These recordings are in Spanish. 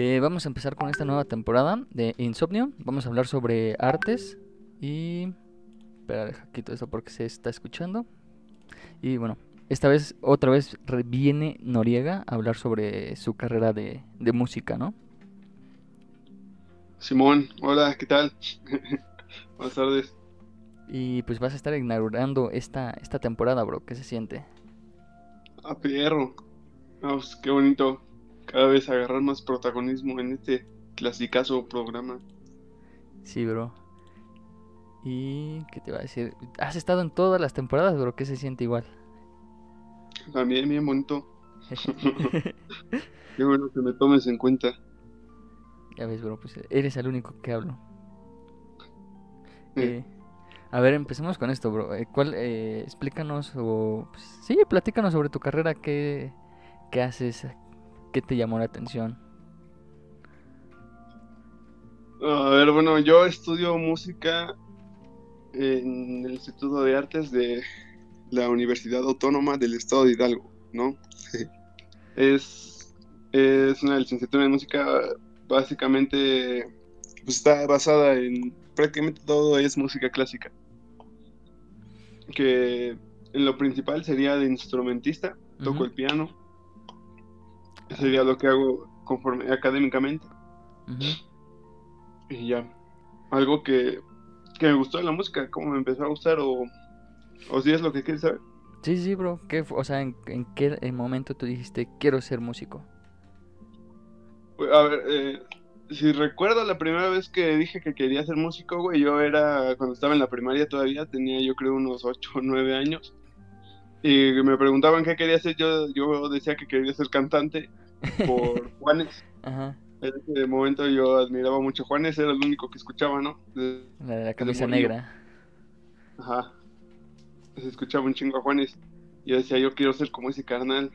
Eh, vamos a empezar con esta nueva temporada de Insomnio. Vamos a hablar sobre artes y... Espera, deja quito esto porque se está escuchando. Y bueno, esta vez, otra vez viene Noriega a hablar sobre su carrera de, de música, ¿no? Simón, hola, ¿qué tal? Buenas tardes. Y pues vas a estar inaugurando esta, esta temporada, bro. ¿Qué se siente? A perro. Pues, qué bonito. Cada vez agarrar más protagonismo en este clasicazo programa. Sí, bro. ¿Y qué te va a decir? Has estado en todas las temporadas, bro. ¿Qué se siente igual? También bien bonito. qué bueno que me tomes en cuenta. Ya ves, bro, pues eres el único que hablo. Eh, a ver, empecemos con esto, bro. Eh, ¿Cuál, eh, explícanos o... Pues, sí, platícanos sobre tu carrera, qué, qué haces, qué te llamó la atención. A ver, bueno, yo estudio música en el Instituto de Artes de la Universidad Autónoma del Estado de Hidalgo, ¿no? es, es una licenciatura en música básicamente pues, está basada en prácticamente todo es música clásica. Que en lo principal sería de instrumentista, toco el piano. Sería lo que hago conforme académicamente. Y ya. Algo que, que me gustó de la música, cómo me empezó a gustar o, o si es lo que quieres saber. Sí, sí, bro. ¿Qué, o sea, ¿en, en qué momento tú dijiste quiero ser músico? A ver, eh, si recuerdo la primera vez que dije que quería ser músico, güey, yo era, cuando estaba en la primaria todavía, tenía yo creo unos 8 o 9 años. Y me preguntaban qué quería hacer, yo, yo decía que quería ser cantante por Juanes. Ajá. En ese momento yo admiraba mucho a Juanes, era el único que escuchaba, ¿no? De, la, camisa negra. Ajá. Se escuchaba un chingo a Juanes. Y yo decía, yo quiero ser como ese carnal.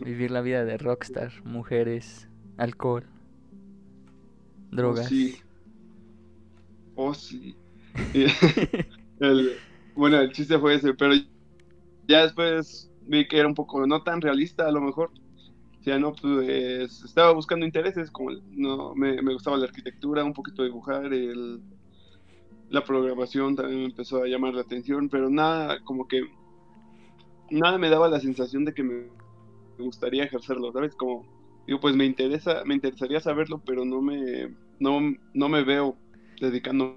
Vivir la vida de rockstar, mujeres, alcohol. Drogas. Oh, sí. Oh, sí. bueno, el chiste fue ese, pero ya después vi que era un poco no tan realista a lo mejor. O sea, no, pues estaba buscando intereses, como no me, gustaba la arquitectura, un poquito dibujar, el, la programación también me empezó a llamar la atención, pero nada, como que nada me daba la sensación de que me gustaría ejercerlo, ¿sabes? Como digo, pues me interesa, me interesaría saberlo, pero no me, no, no me veo dedicándome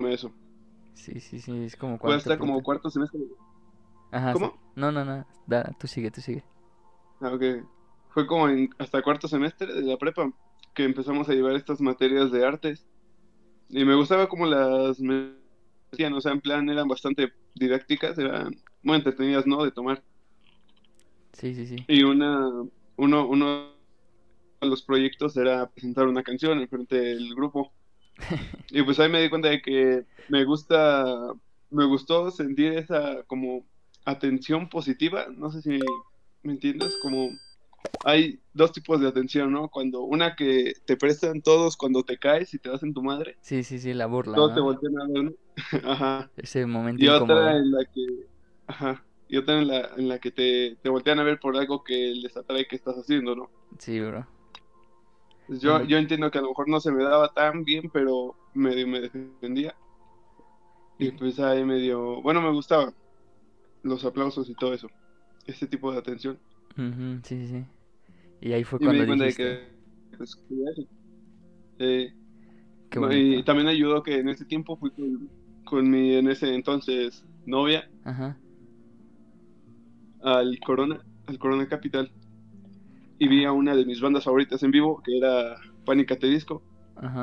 a eso. Sí, sí, sí, es como cuarto. como cuarto semestre. Ajá. ¿Cómo? No, no, no, da, tú sigue, tú sigue. Ah, ok. Fue como en, hasta cuarto semestre de la prepa que empezamos a llevar estas materias de artes. Y me gustaba como las me o sea, en plan eran bastante didácticas, eran muy entretenidas, ¿no? De tomar. Sí, sí, sí. Y una, uno, uno de los proyectos era presentar una canción en frente del grupo. y pues ahí me di cuenta de que me gusta, me gustó sentir esa como atención positiva, no sé si me entiendes, como hay dos tipos de atención, ¿no? Cuando una que te prestan todos cuando te caes y te das en tu madre. Sí, sí, sí, la burla. Todos te voltean a ver, ¿no? Ajá. Ese momento. Y otra en la que, ajá, y otra en la, en la que te, te voltean a ver por algo que les atrae que estás haciendo, ¿no? Sí, bro. Pues yo, yo entiendo que a lo mejor no se me daba tan bien, pero medio me defendía. Y pues ahí medio, bueno, me gustaba los aplausos y todo eso, ese tipo de atención. Sí, sí, sí. Y ahí fue cuando me dijiste... De que, pues, eh, y también ayudó que en ese tiempo fui con, con mi, en ese entonces, novia. Ajá al Corona, al Corona Capital y vi a una de mis bandas favoritas en vivo, que era Pánica Disco.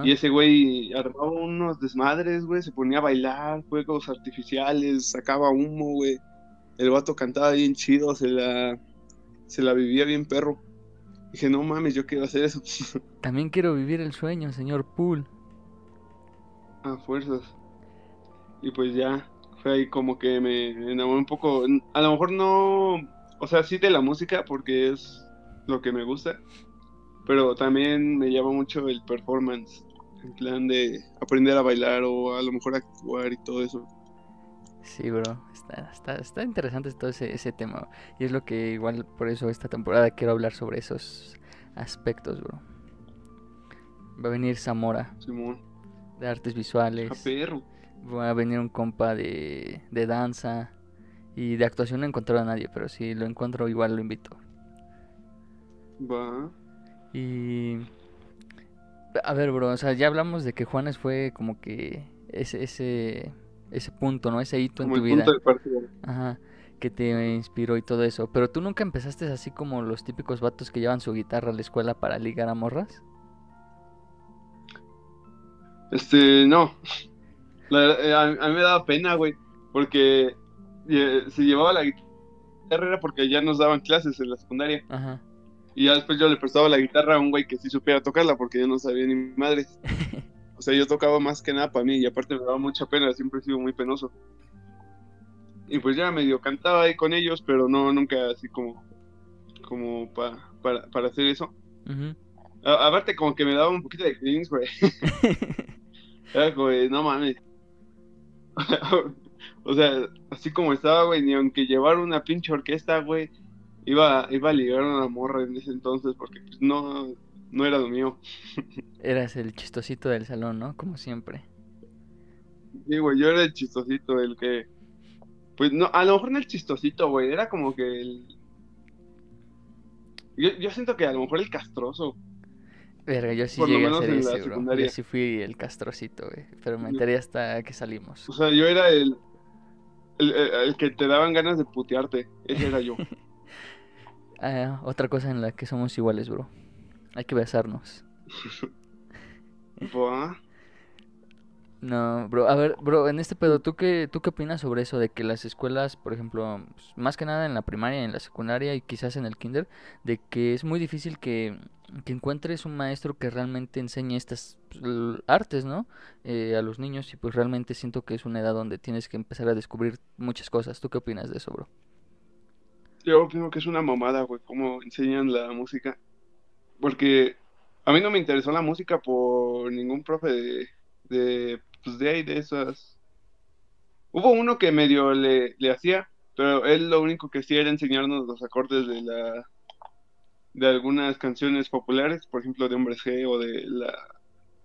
Y ese güey armaba unos desmadres, güey, se ponía a bailar, juegos artificiales, sacaba humo, güey. El vato cantaba bien chido, se la, se la vivía bien perro. Dije, no mames, yo quiero hacer eso. También quiero vivir el sueño, señor Pool. A fuerzas. Y pues ya, fue ahí como que me enamoré un poco. A lo mejor no, o sea, sí de la música porque es lo que me gusta, pero también me llama mucho el performance, en plan de aprender a bailar o a lo mejor actuar y todo eso. Sí, bro, está, está, está interesante todo ese, ese tema. Y es lo que igual por eso esta temporada quiero hablar sobre esos aspectos, bro. Va a venir Zamora Simón. de artes A visuales. perro. Va a venir un compa de, de danza. Y de actuación no he encontrado a nadie, pero si lo encuentro igual lo invito. Va. Y... A ver, bro, o sea, ya hablamos de que Juanes fue como que ese, ese, ese punto, ¿no? Ese hito en Como tu el vida. punto de partida. Ajá, que te inspiró y todo eso. Pero tú nunca empezaste así como los típicos vatos que llevan su guitarra a la escuela para ligar a morras. Este, no. La eh, a, a mí me daba pena, güey. Porque eh, se llevaba la guitarra era porque ya nos daban clases en la secundaria. Ajá. Y ya después yo le prestaba la guitarra a un güey que sí supiera tocarla porque yo no sabía ni mi madre. O sea, yo tocaba más que nada para mí y aparte me daba mucha pena, siempre he sido muy penoso. Y pues ya medio cantaba ahí con ellos, pero no, nunca así como, como pa- para, para hacer eso. A- aparte como que me daba un poquito de cringe, güey. Era como no mames. o sea, así como estaba, güey, ni aunque llevara una pinche orquesta, güey, iba, iba a ligar a una morra en ese entonces porque pues, no, no era lo mío. Eras el chistosito del salón, ¿no? Como siempre. Sí, güey, yo era el chistosito, el que... Pues no, a lo mejor no el chistosito, güey, era como que el... Yo, yo siento que a lo mejor el castroso. Verga, yo sí Por llegué a ser ese, bro. Yo sí fui el castrocito, güey. Pero me enteré hasta que salimos. O sea, yo era el... El, el- el que te daban ganas de putearte. Ese era yo. Ah, otra cosa en la que somos iguales, bro. Hay que besarnos. No, bro, a ver, bro, en este pedo, ¿tú qué, ¿tú qué opinas sobre eso de que las escuelas, por ejemplo, más que nada en la primaria, en la secundaria y quizás en el kinder, de que es muy difícil que, que encuentres un maestro que realmente enseñe estas pues, artes, ¿no? Eh, a los niños y pues realmente siento que es una edad donde tienes que empezar a descubrir muchas cosas. ¿Tú qué opinas de eso, bro? Yo opino que es una mamada, güey, cómo enseñan la música. Porque a mí no me interesó la música por ningún profe de, de, pues de ahí, de esas. Hubo uno que medio le, le hacía, pero él lo único que hacía era enseñarnos los acordes de la de algunas canciones populares, por ejemplo de Hombres G o de la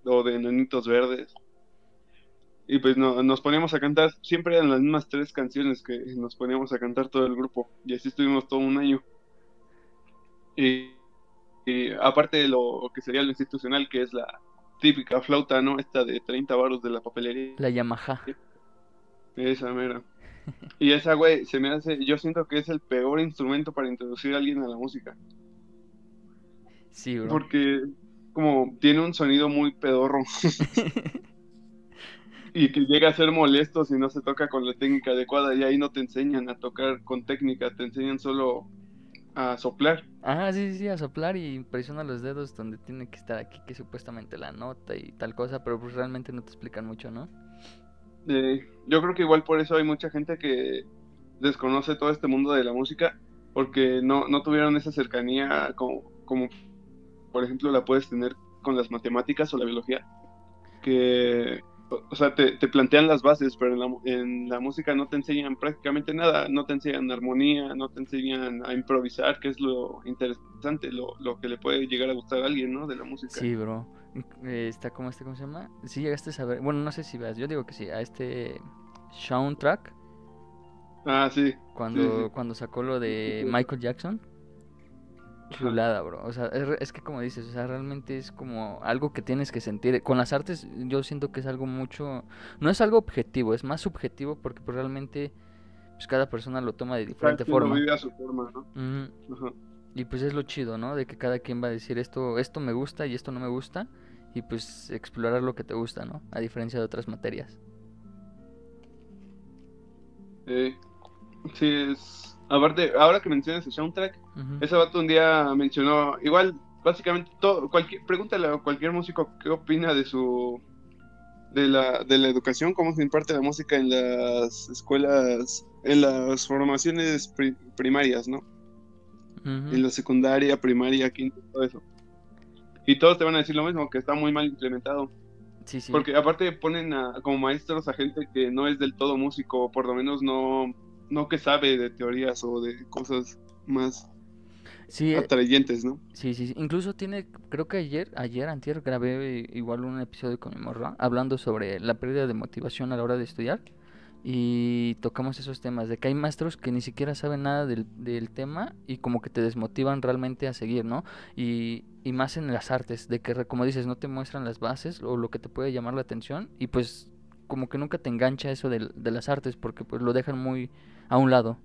o de Nenitos Verdes. Y pues no, nos poníamos a cantar, siempre eran las mismas tres canciones que nos poníamos a cantar todo el grupo, y así estuvimos todo un año. Y, y aparte de lo que sería lo institucional, que es la típica flauta, ¿no? Esta de 30 baros de la papelería. La Yamaha. Esa mera. Y esa, güey, se me hace, yo siento que es el peor instrumento para introducir a alguien a la música. Sí, bro. Porque como tiene un sonido muy pedorro y que llega a ser molesto si no se toca con la técnica adecuada y ahí no te enseñan a tocar con técnica, te enseñan solo a soplar. Sí, sí, sí, a soplar y presiona los dedos donde tiene que estar aquí, que supuestamente la nota y tal cosa, pero pues realmente no te explican mucho, ¿no? Eh, yo creo que igual por eso hay mucha gente que desconoce todo este mundo de la música porque no, no tuvieron esa cercanía como, como por ejemplo la puedes tener con las matemáticas o la biología que o sea te, te plantean las bases pero en la, en la música no te enseñan prácticamente nada no te enseñan armonía no te enseñan a improvisar que es lo interesante lo, lo que le puede llegar a gustar a alguien ¿no? de la música Sí, bro. Eh, está como este, ¿cómo se llama? Sí llegaste a saber, bueno, no sé si veas, yo digo que sí, a este soundtrack, ah sí cuando, Sí, sí. cuando sacó lo de. Michael Jackson. Chulada, bro. O sea, es, es que como dices, o sea, realmente es como algo que tienes que sentir. Con las artes yo siento que es algo mucho, no es algo objetivo, es más subjetivo porque pues realmente pues cada persona lo toma de Cada diferente lo forma. vive a su forma ¿no? Ujú. Ajá. Y pues es lo chido, ¿no? De que cada quien va a decir esto, esto me gusta y esto no me gusta. Y pues explorar lo que te gusta, ¿no? A diferencia de otras materias. Eh, sí, es. Aparte, ahora que mencionas el soundtrack, Ujú. ese vato un día mencionó, igual, básicamente, todo, cualquier, pregúntale a cualquier músico qué opina de su. De la, de la educación, cómo se imparte la música en las escuelas, en las formaciones pri- primarias, ¿no? En la secundaria, primaria, quinto, todo eso. Y todos te van a decir lo mismo, que está muy mal implementado. Sí, sí. Porque aparte ponen a, como maestros a gente que no es del todo músico, o por lo menos no, no que sabe de teorías o de cosas más Sí, eh, atrayentes, ¿no? sí, sí, sí. Incluso tiene, creo que ayer, ayer, antier, grabé igual un episodio con mi morra hablando sobre la pérdida de motivación a la hora de estudiar y tocamos esos temas de que hay maestros que ni siquiera saben nada del, del tema y como que te desmotivan realmente a seguir, ¿no? Y, y más en las artes, de que como dices, no te muestran las bases o lo que te puede llamar la atención y pues como que nunca te engancha eso del- de, las artes porque pues lo dejan muy a un lado.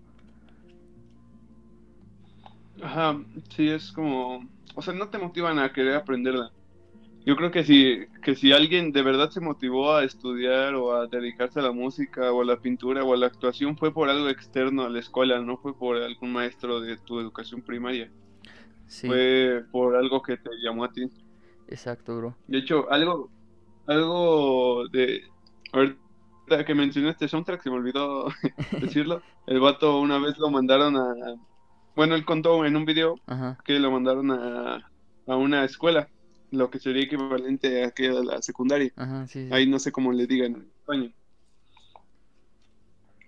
Ajá, sí, es como, o sea, no te motivan a querer aprenderla. Yo creo que si, que si alguien de verdad se motivó a estudiar o a dedicarse a la música o a la pintura o a la actuación fue por algo externo a la escuela, no fue por algún maestro de tu educación primaria, Sí, fue por algo que te llamó a ti. exacto, bro. De hecho, algo, algo de, ahorita que mencionaste soundtrack, se me olvidó decirlo, el vato una vez lo mandaron a, bueno, él contó en un video Ajá, que lo mandaron a, a una escuela, lo que sería equivalente a que a la secundaria. ajá, sí, sí. Ahí no sé cómo le digan en España.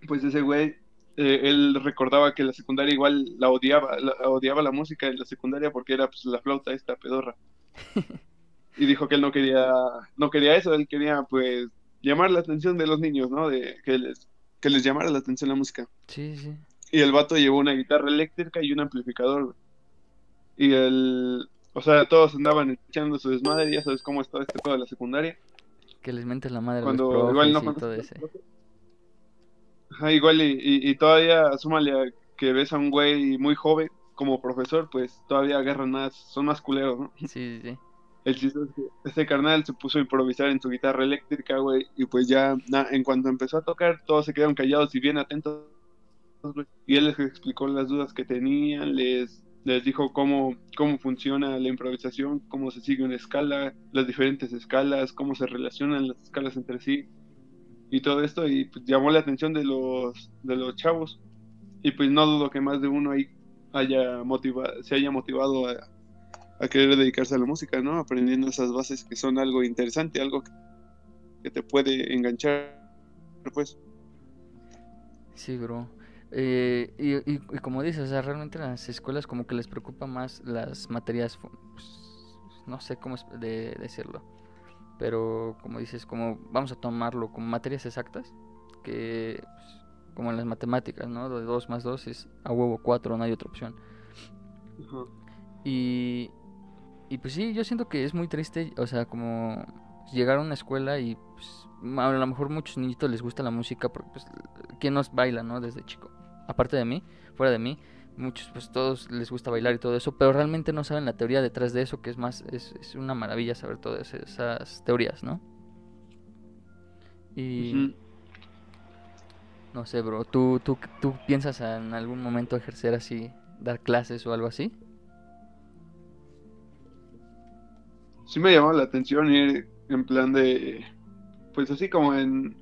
Pues ese güey, eh, él recordaba que la secundaria igual la odiaba, la, odiaba la música en la secundaria porque era pues la flauta esta pedorra. Y dijo que él no quería, no quería eso, él quería pues llamar la atención de los niños, ¿no? De que les, que les llamara la atención la música. Sí, sí. Y el vato llevó una guitarra eléctrica y un amplificador, güey. Y el, o sea, todos andaban echando su desmadre, ya sabes cómo estaba este pedo de la secundaria. Que les mentes la madre los Cuando igual no todo ese. Ajá, igual y, y, y todavía súmale a que ves a un güey muy joven como profesor, pues todavía agarran más, son más culeros, ¿no? Sí, sí, sí. El chiste es que este carnal se puso a improvisar en su guitarra eléctrica, güey, y pues ya, na- en cuanto empezó a tocar, todos se quedaron callados y bien atentos, güey. Y él les explicó las dudas que tenían, les, les dijo cómo, cómo funciona la improvisación, cómo se sigue una escala, las diferentes escalas, cómo se relacionan las escalas entre sí, y todo esto, y pues llamó la atención de los, de los chavos. Y pues no dudo que más de uno ahí haya motivado, se haya motivado a, a querer dedicarse a la música, ¿no? Aprendiendo esas bases que son algo interesante, algo que, te puede enganchar, pues. Sí, bro. Eh, y, y- y como dices, o sea, realmente las escuelas como que les preocupa más las materias, pues, no sé cómo es de decirlo, pero como dices, como vamos a tomarlo como materias exactas, que pues, como en las matemáticas, ¿no? De 2 más 2 es a huevo 4, no hay otra opción. Y, y pues sí, yo siento que es muy triste, o sea, como llegar a una escuela y pues, a lo mejor muchos niñitos les gusta la música porque pues quién nos baila, ¿no? Desde chico. Aparte de mí, fuera de mí, muchos pues todos les gusta bailar y todo eso, pero realmente no saben la teoría detrás de eso, que es más es, es una maravilla saber todas esas teorías, ¿no? Y no sé, bro, ¿tú, tú, tú piensas en algún momento ejercer así, dar clases o algo así? Sí me llamó la atención ir en plan de, pues así como en,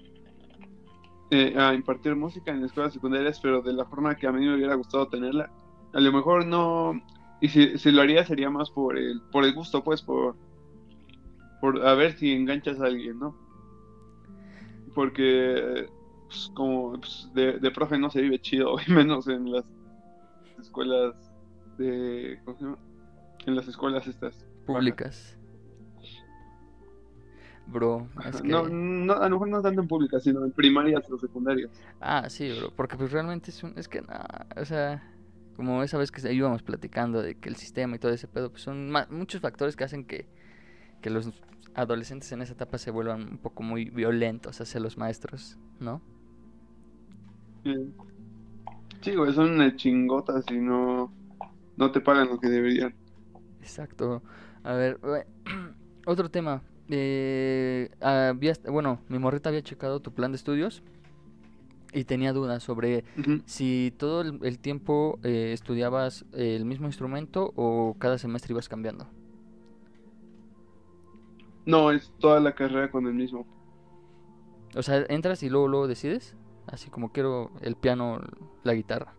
eh, a impartir música en escuelas secundarias, pero de la forma que a mí me hubiera gustado tenerla. A lo mejor no, y si, si lo haría sería más por el, por el gusto, pues, por, por a ver si enganchas a alguien, ¿no? Porque pues, como pues, de, de profe no se vive chido, y menos en las escuelas de, ¿cómo se llama? En las escuelas estas. Públicas. Bro, es que... No, no, a lo mejor no tanto en públicas, sino en primarias o secundarias. Ah, sí, bro, porque pues realmente es un... Es que, no, o sea, como esa vez que íbamos platicando de que el sistema y todo ese pedo, pues son muchos factores que hacen que, que los adolescentes en esa etapa se vuelvan un poco muy violentos hacia los maestros, ¿no? Eh, Sí, güey, son chingotas y no, no te pagan lo que deberían. Exacto. A ver, otro tema. Eh, bueno, mi morrita había checado tu plan de estudios y tenía dudas sobre si todo el, el tiempo eh, estudiabas eh, el mismo instrumento o cada semestre ibas cambiando. No, es toda la carrera con el mismo. O sea, entras y luego luego decides, así como quiero el piano, la guitarra.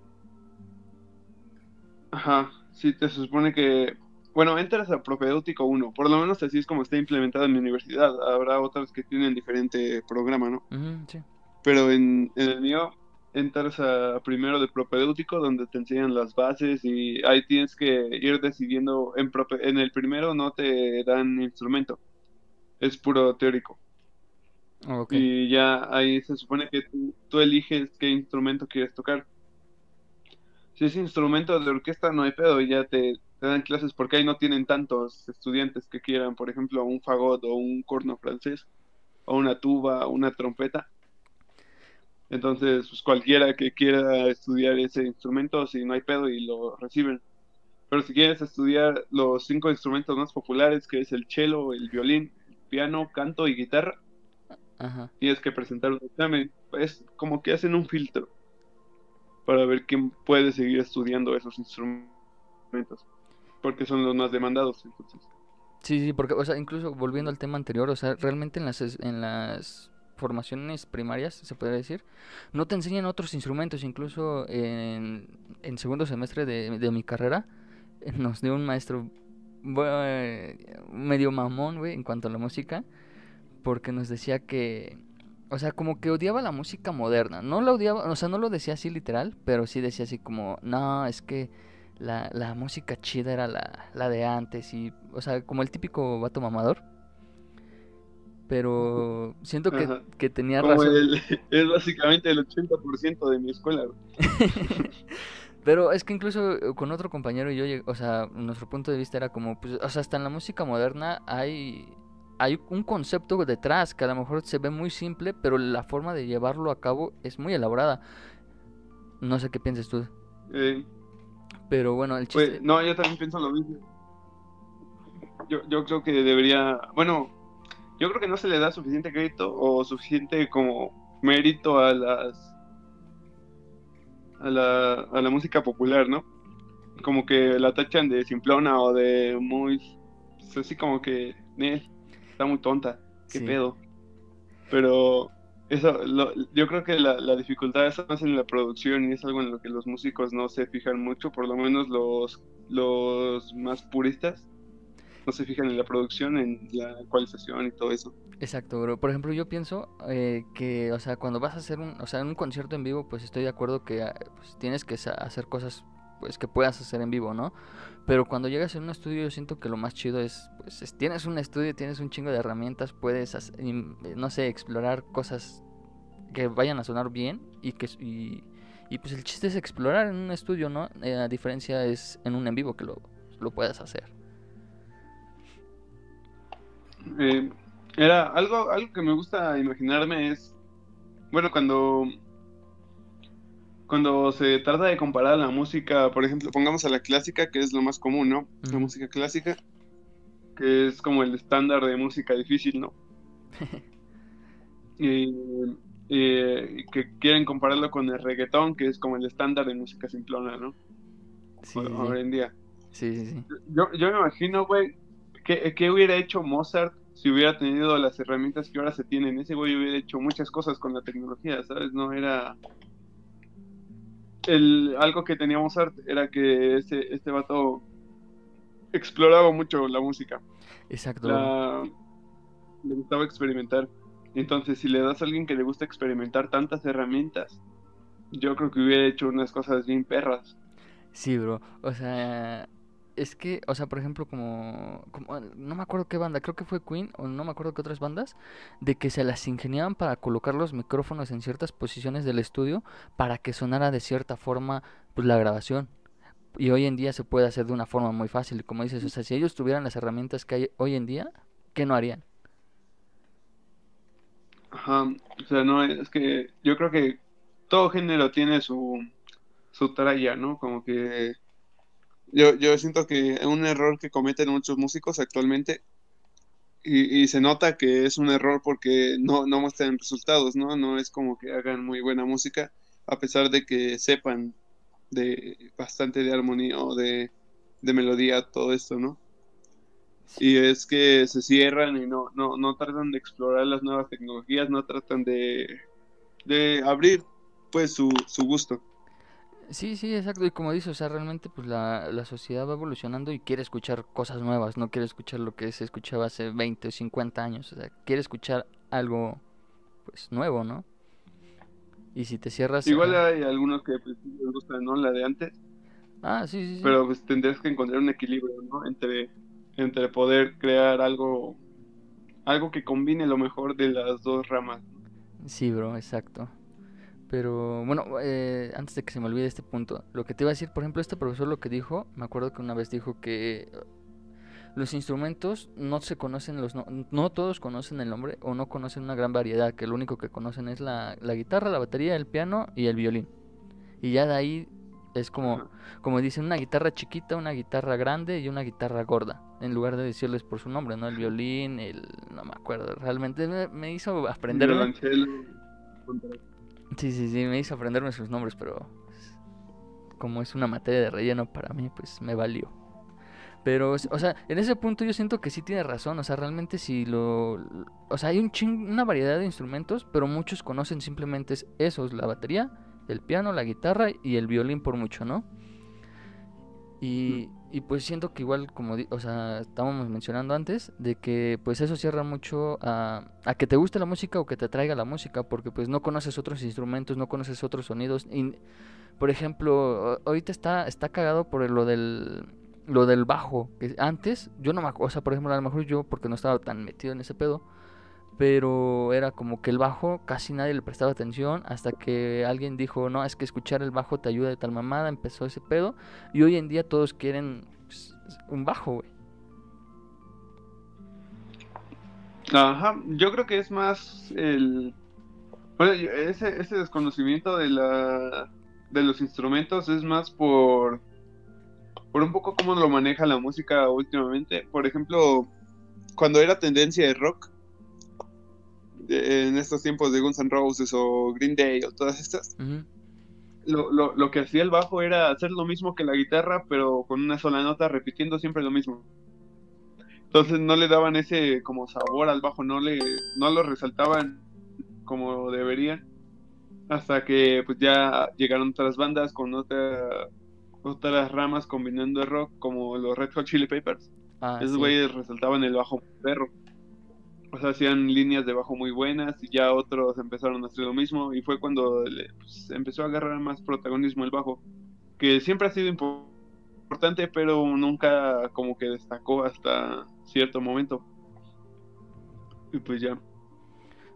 Ajá, sí, te supone que, bueno, entras a propedéutico 1, por lo menos así es como está implementado en mi universidad. Habrá otras que tienen diferente programa, ¿no? Sí. Pero en, en el mío entras a primero de propedéutico donde te enseñan las bases y ahí tienes que ir decidiendo en, en el primero no te dan instrumento, es puro teórico. Ok. Y ya ahí se supone que tú, tú eliges qué instrumento quieres tocar. Si es instrumento de orquesta, no hay pedo, y ya te, te dan clases porque ahí no tienen tantos estudiantes que quieran, por ejemplo, un fagot o un corno francés, o una tuba, o una trompeta. Entonces, pues cualquiera que quiera estudiar ese instrumento, si no hay pedo, y lo reciben. Pero si quieres estudiar los cinco instrumentos más populares, que es el cello, el violín, el piano, canto y guitarra, Ajá. tienes que presentar un examen. Es como que hacen un filtro para ver quién puede seguir estudiando esos instrumentos, porque son los más demandados. Entonces, Sí, sí, porque, o sea, incluso volviendo al tema anterior, o sea, realmente en las, en las formaciones primarias, se puede decir, no te enseñan otros instrumentos, incluso en, en segundo semestre de, de mi carrera, eh, nos dio un maestro bue- medio mamón, güey, en cuanto a la música, porque nos decía que, o sea, como que odiaba la música moderna, no la odiaba, o sea, no lo decía así literal, pero sí decía así como, no, es que la, la música chida era la, la de antes y, o sea, como el típico vato mamador. Pero siento que, Ajá. que tenía como razón. el- es básicamente el 80% de mi escuela. Pero es que incluso eh, con otro compañero y yo, o sea, nuestro punto de vista era como, pues, o sea, hasta en la música moderna hay, hay un concepto detrás que a lo mejor se ve muy simple, pero la forma de llevarlo a cabo es muy elaborada. No sé qué piensas tú, Eh, pero bueno, el pues, chiste... no, yo también pienso lo mismo. Yo, yo creo que debería, bueno, yo creo que no se le da suficiente crédito o suficiente como mérito a las a la, a la música popular, ¿no? Como que la tachan de simplona o de muy pues, así como que "Nel, está muy tonta, qué Sí. pedo. Pero eso, lo- yo creo que la, la dificultad es más en la producción y es algo en lo que los músicos no se fijan mucho, por lo menos los, los más puristas no se fijan en la producción, en la ecualización y todo eso. Exacto, bro. Por ejemplo, yo pienso eh, que, o sea, cuando vas a hacer un, o sea, un concierto en vivo, pues estoy de acuerdo que ah, pues, tienes que hacer cosas, pues que puedas hacer en vivo, ¿no? Pero cuando llegas a un estudio, yo siento que lo más chido es, pues, es- tienes un estudio, tienes un chingo de herramientas, puedes, hacer- eh, no sé, explorar cosas que vayan a sonar bien y que, y, y, pues el chiste es explorar en un estudio, ¿no? Eh, a diferencia es en un en vivo que lo, lo puedas hacer. Eh, era algo, algo que me gusta imaginarme es, bueno, cuando, cuando se trata de comparar la música, por ejemplo, pongamos a la clásica, que es lo más común, ¿no? La música clásica, que es como el estándar de música difícil, ¿no? Y, y que quieren compararlo con el reggaetón, que es como el estándar de música simplona, ¿no? Sí, Ho- sí, Hoy en día. sí, sí, sí. Yo, yo me imagino, güey, ¿qué, qué hubiera hecho Mozart si hubiera tenido las herramientas que ahora se tienen? Ese güey hubiera hecho muchas cosas con la tecnología, ¿sabes? No era... El, algo que tenía Mozart era que este, este vato exploraba mucho la música. Exacto. La, le gustaba experimentar. Entonces, si le das a alguien que le gusta experimentar tantas herramientas, yo creo que hubiera hecho unas cosas bien perras. Sí, bro. O sea, es que, o sea, por ejemplo, como, como, no me acuerdo qué banda, creo que fue Queen o no me acuerdo qué otras bandas, de que se las ingeniaban para colocar los micrófonos en ciertas posiciones del estudio para que sonara de cierta forma, pues, la grabación. Y hoy en día se puede hacer de una forma muy fácil, como dices, o sea, si ellos tuvieran las herramientas que hay hoy en día, ¿qué no harían? Ajá, o sea, no, es que yo creo que todo género tiene su, su tralla, ¿no? Como que yo, yo siento que un error que cometen muchos músicos actualmente, y, y se nota que es un error porque no, no muestran resultados, ¿no? No es como que hagan muy buena música, a pesar de que sepan de bastante de armonía o de, de melodía, todo esto, ¿no? Y es que se cierran y no, no, no tratan de explorar las nuevas tecnologías, no tratan de, de abrir pues su, su gusto. Sí, sí, exacto. Y como dices, o sea, realmente pues la, la sociedad va evolucionando y quiere escuchar cosas nuevas, no quiere escuchar lo que se escuchaba hace 20 o 50 años, o sea, quiere escuchar algo pues nuevo, ¿no? Y si te cierras... Igual a- hay algunos que pues, les gustan, ¿no? La de antes, Ah, sí, sí, sí. pero pues tendrías que encontrar un equilibrio, ¿no? Entre, entre poder crear algo, algo que combine lo mejor de las dos ramas. Sí, bro, exacto. Pero bueno, eh, antes de que se me olvide este punto, lo que te iba a decir, por ejemplo, este profesor lo que dijo, me acuerdo que una vez dijo que eh, los instrumentos no se conocen, los no, no todos conocen el nombre o no conocen una gran variedad, que lo único que conocen es la, la guitarra, la batería, el piano y el violín. Y ya de ahí es como, como dicen, una guitarra chiquita, una guitarra grande y una guitarra gorda, en lugar de decirles por su nombre, ¿no? El violín, el... no me acuerdo, realmente me, me hizo aprenderme. Sí, sí, sí, me hizo aprenderme sus nombres, pero pues, como es una materia de relleno para mí, pues me valió. Pero, o sea, en ese punto yo siento que sí tiene razón, o sea, realmente si lo... O sea, hay un ching- una variedad de instrumentos, pero muchos conocen simplemente es- esos, la batería, el piano, la guitarra y el violín por mucho, ¿no? Y, y pues siento que igual, como, o sea, estábamos mencionando antes, de que pues eso cierra mucho a, a que te guste la música o que te atraiga la música, porque pues no conoces otros instrumentos, no conoces otros sonidos. Y, por ejemplo, ahorita está, está cagado por lo del, lo del bajo, que antes yo no me o sea, por ejemplo, a lo mejor yo, porque no estaba tan metido en ese pedo, pero era como que el bajo casi nadie le prestaba atención hasta que alguien dijo, no, es que escuchar el bajo te ayuda de tal mamada, empezó ese pedo y hoy en día todos quieren pues, un bajo, güey. Ajá, yo creo que es más el... Bueno, ese, ese desconocimiento de la de los instrumentos es más por por un poco cómo lo maneja la música últimamente. Por ejemplo, cuando era tendencia de rock, de- en estos tiempos de Guns N' Roses o Green Day o todas estas, lo, lo, lo que hacía el bajo era hacer lo mismo que la guitarra, pero con una sola nota, repitiendo siempre lo mismo. Entonces no le daban ese como sabor al bajo, no le, no lo resaltaban como deberían, hasta que pues ya llegaron otras bandas con otra, otras ramas combinando el rock, como los Red Hot Chili Peppers. Ah, Esos sí. güeyes resaltaban el bajo perro. O sea, hacían líneas de bajo muy buenas y ya otros empezaron a hacer lo mismo y fue cuando pues, empezó a agarrar más protagonismo el bajo, que siempre ha sido impo- importante, pero nunca como que destacó hasta cierto momento. Y pues ya.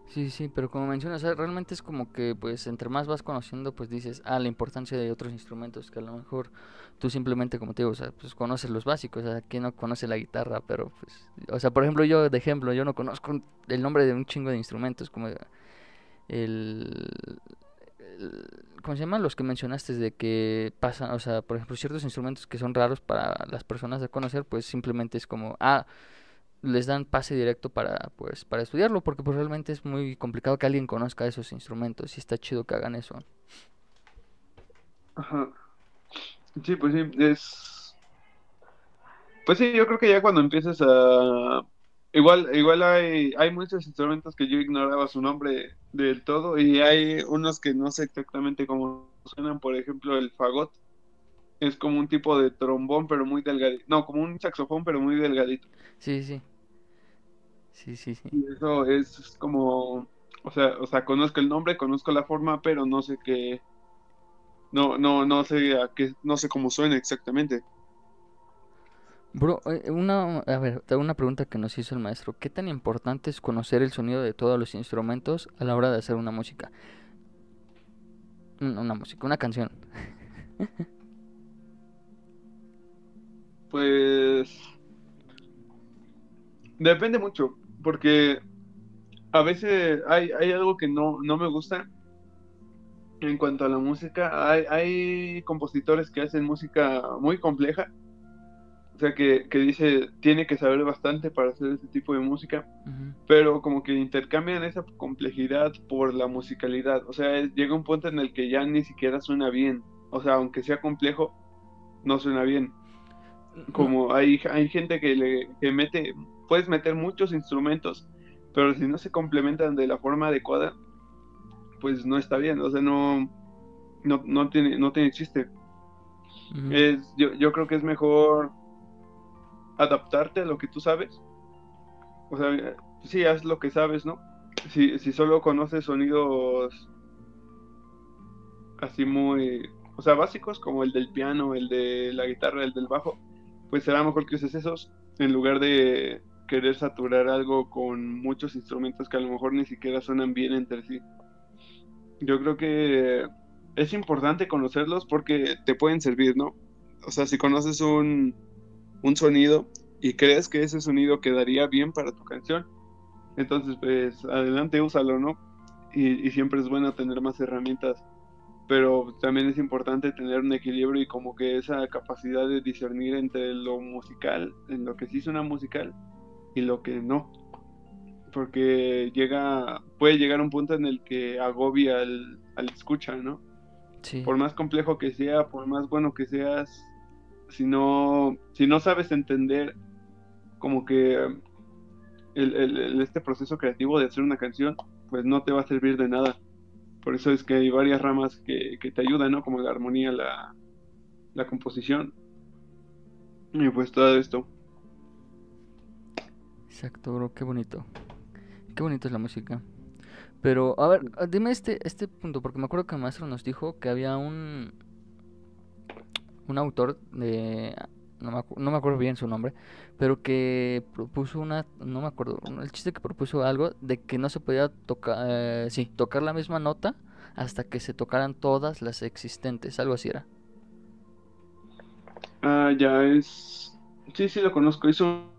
Sí, sí, pero como mencionas, realmente es como que, pues, entre más vas conociendo, pues dices, ah, la importancia de otros instrumentos, que a lo mejor tú simplemente, como te digo, o sea, pues conoces los básicos, o sea, ¿quién no conoce la guitarra? Pero, pues, o sea, por ejemplo, yo, de ejemplo, yo no conozco el nombre de un chingo de instrumentos, como el, el- ¿cómo se llaman? Los que mencionaste de que pasan, o sea, por ejemplo, ciertos instrumentos que son raros para las personas de conocer, pues simplemente es como, ah, les dan pase directo para pues para estudiarlo porque pues realmente es muy complicado que alguien conozca esos instrumentos y está chido que hagan eso. Ajá. Sí, pues sí, es... Pues sí, yo creo que ya cuando empiezas a... Igual, igual hay, hay muchos instrumentos que yo ignoraba su nombre del todo y hay unos que no sé exactamente cómo suenan, por ejemplo el fagot. Es como un tipo de trombón pero muy delgadito. No, como un saxofón pero muy delgadito. Sí, sí. Sí, sí, sí. Y eso es como... O sea, o sea, conozco el nombre, conozco la forma, pero no sé qué... No, no, no sé a qué, no sé cómo suena exactamente. Bro, eh, una a ver, una pregunta que nos hizo el maestro. ¿Qué tan importante es conocer el sonido de todos los instrumentos a la hora de hacer una música? Un- Una música, una canción. Pues depende mucho, porque a veces hay, hay algo que no, no me gusta en cuanto a la música. Hay, hay compositores que hacen música muy compleja, o sea que, que dice tiene que saber bastante para hacer ese tipo de música, pero como que intercambian esa complejidad por la musicalidad. O sea, es- llega un punto en el que ya ni siquiera suena bien. O sea, aunque sea complejo, no suena bien como hay, hay gente que le que mete, puedes meter muchos instrumentos, pero si no se complementan de la forma adecuada, pues no está bien, o sea, no, no, no tiene, no tiene chiste. Es, yo, yo creo que es mejor adaptarte a lo que tú sabes. O sea, sí, haz lo que sabes, ¿no? Si, si solo conoces sonidos así muy, o sea, básicos como el del piano, el de la guitarra, el del bajo, pues será mejor que uses esos en lugar de querer saturar algo con muchos instrumentos que a lo mejor ni siquiera suenan bien entre sí. Yo creo que es importante conocerlos porque te pueden servir, ¿no? O sea, si conoces un, un sonido y crees que ese sonido quedaría bien para tu canción, entonces pues adelante úsalo, ¿no? Y, y siempre es bueno tener más herramientas pero también es importante tener un equilibrio y como que esa capacidad de discernir entre lo musical, en lo que sí suena musical y lo que no. Porque llega, puede llegar un punto en el que agobia al, al escucha, ¿no? Sí. Por más complejo que sea, por más bueno que seas, si no, si no sabes entender como que el, el, el- este proceso creativo de hacer una canción, pues no te va a servir de nada. Por eso es que hay varias ramas que, que te ayudan, ¿no? Como la armonía, la, la composición. Y pues todo esto. Exacto, bro, qué bonito. Qué bonito es la música. Pero, a ver, ah, dime este, este punto, porque me acuerdo que el maestro nos dijo que había un, un autor de, no me, no me acuerdo bien su nombre, pero que propuso una, no me acuerdo, el chiste que propuso algo de que no se podía tocar, sí, tocar la misma nota hasta que se tocaran todas las existentes, algo así era. Ah, ya es. Sí, sí lo conozco. Hizo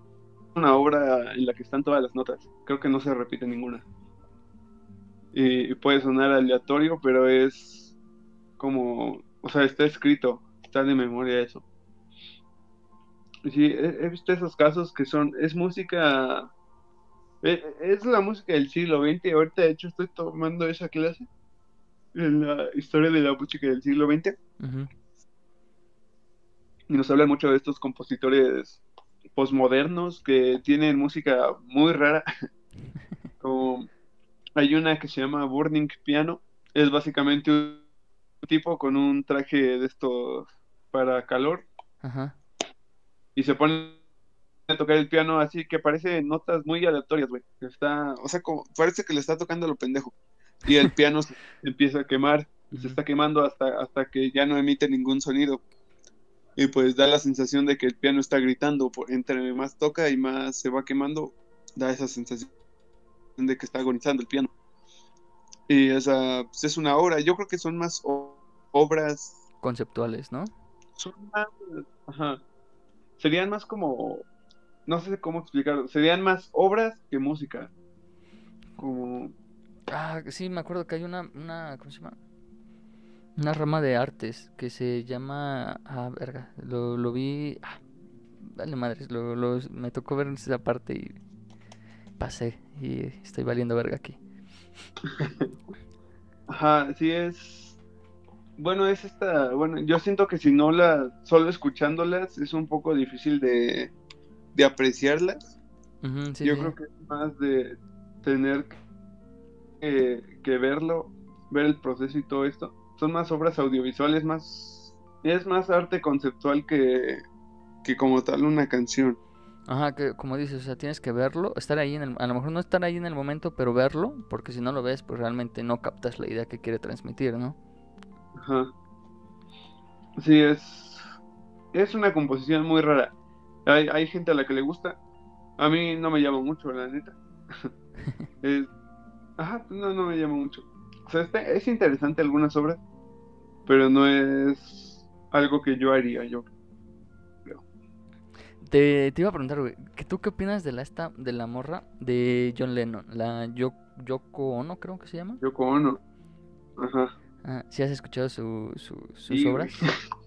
una obra en la que están todas las notas. Creo que no se repite ninguna. Y, y puede sonar aleatorio, pero es como. O sea, está escrito. Está de memoria eso. Y Sí, he, he visto esos casos que son. Es música. e- Es la música del siglo XX. Ahorita, de hecho, estoy tomando esa clase. En la historia de la música del siglo XX. Y nos hablan mucho de estos compositores posmodernos que tienen música muy rara. Como hay una que se llama Burning Piano, es básicamente un tipo con un traje de estos para calor Ajá. y se pone a tocar el piano así que parece notas muy aleatorias, güey. Está, o sea, como parece que le está tocando a lo pendejo. Y el piano se empieza a quemar, se está quemando hasta, hasta que ya no emite ningún sonido. Y pues da la sensación de que el piano está gritando. por- Entre más toca y más se va quemando, da esa sensación de que está agonizando el piano. Y esa pues, es una obra. Yo creo que son más obras. Conceptuales, ¿no? Son más. Ajá. Serían más como. No sé cómo explicarlo. Serían más obras que música. Como. Ah, sí, me acuerdo que hay una, una, ¿cómo se llama? Una rama de artes que se llama, ah, verga, lo, lo vi, ah, vale madres, lo, lo- me tocó ver esa parte y pasé y estoy valiendo verga aquí. Ajá, sí es. Bueno, es esta. Bueno, yo siento que si no la. Solo escuchándolas es un poco difícil de, de apreciarlas. Sí, Yo sí. creo que es más de tener que, que verlo, ver el proceso y todo esto. Son más obras audiovisuales, más. Es más arte conceptual que, que como tal una canción. Ajá, que como dices, o sea, tienes que verlo, estar ahí en el, a lo mejor no estar ahí en el momento, pero verlo, porque si no lo ves, pues realmente no captas la idea que quiere transmitir, ¿no? Ajá. Sí, es. Es una composición muy rara. Hay, hay gente a la que le gusta. A mí no me llama mucho, la neta. Ajá, no, no me llama mucho. O sea, está- es interesante algunas obras, pero no es algo que yo haría yo. Te, te iba a preguntar, güey, ¿que ¿tú qué opinas de la esta, de la morra de John Lennon? La Yo- Yoko Ono, creo que se llama. Yo como no. Ajá. Ah, ¿sí has escuchado su, su- sus Sí, güey. obras?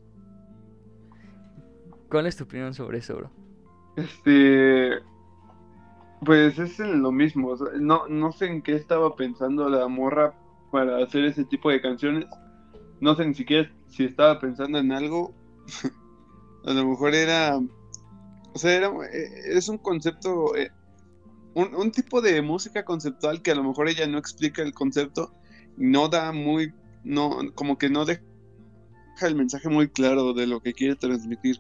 ¿Cuál es tu opinión sobre eso, bro? Este. Pues es lo mismo. o sea, no, no sé en qué estaba pensando la morra para hacer ese tipo de canciones. No sé ni siquiera si estaba pensando en algo. A lo mejor era. O sea, era, eh, es un concepto. eh, un, un tipo de música conceptual que a lo mejor ella no explica el concepto. y No da muy. No, como que no deja el mensaje muy claro de lo que quiere transmitir.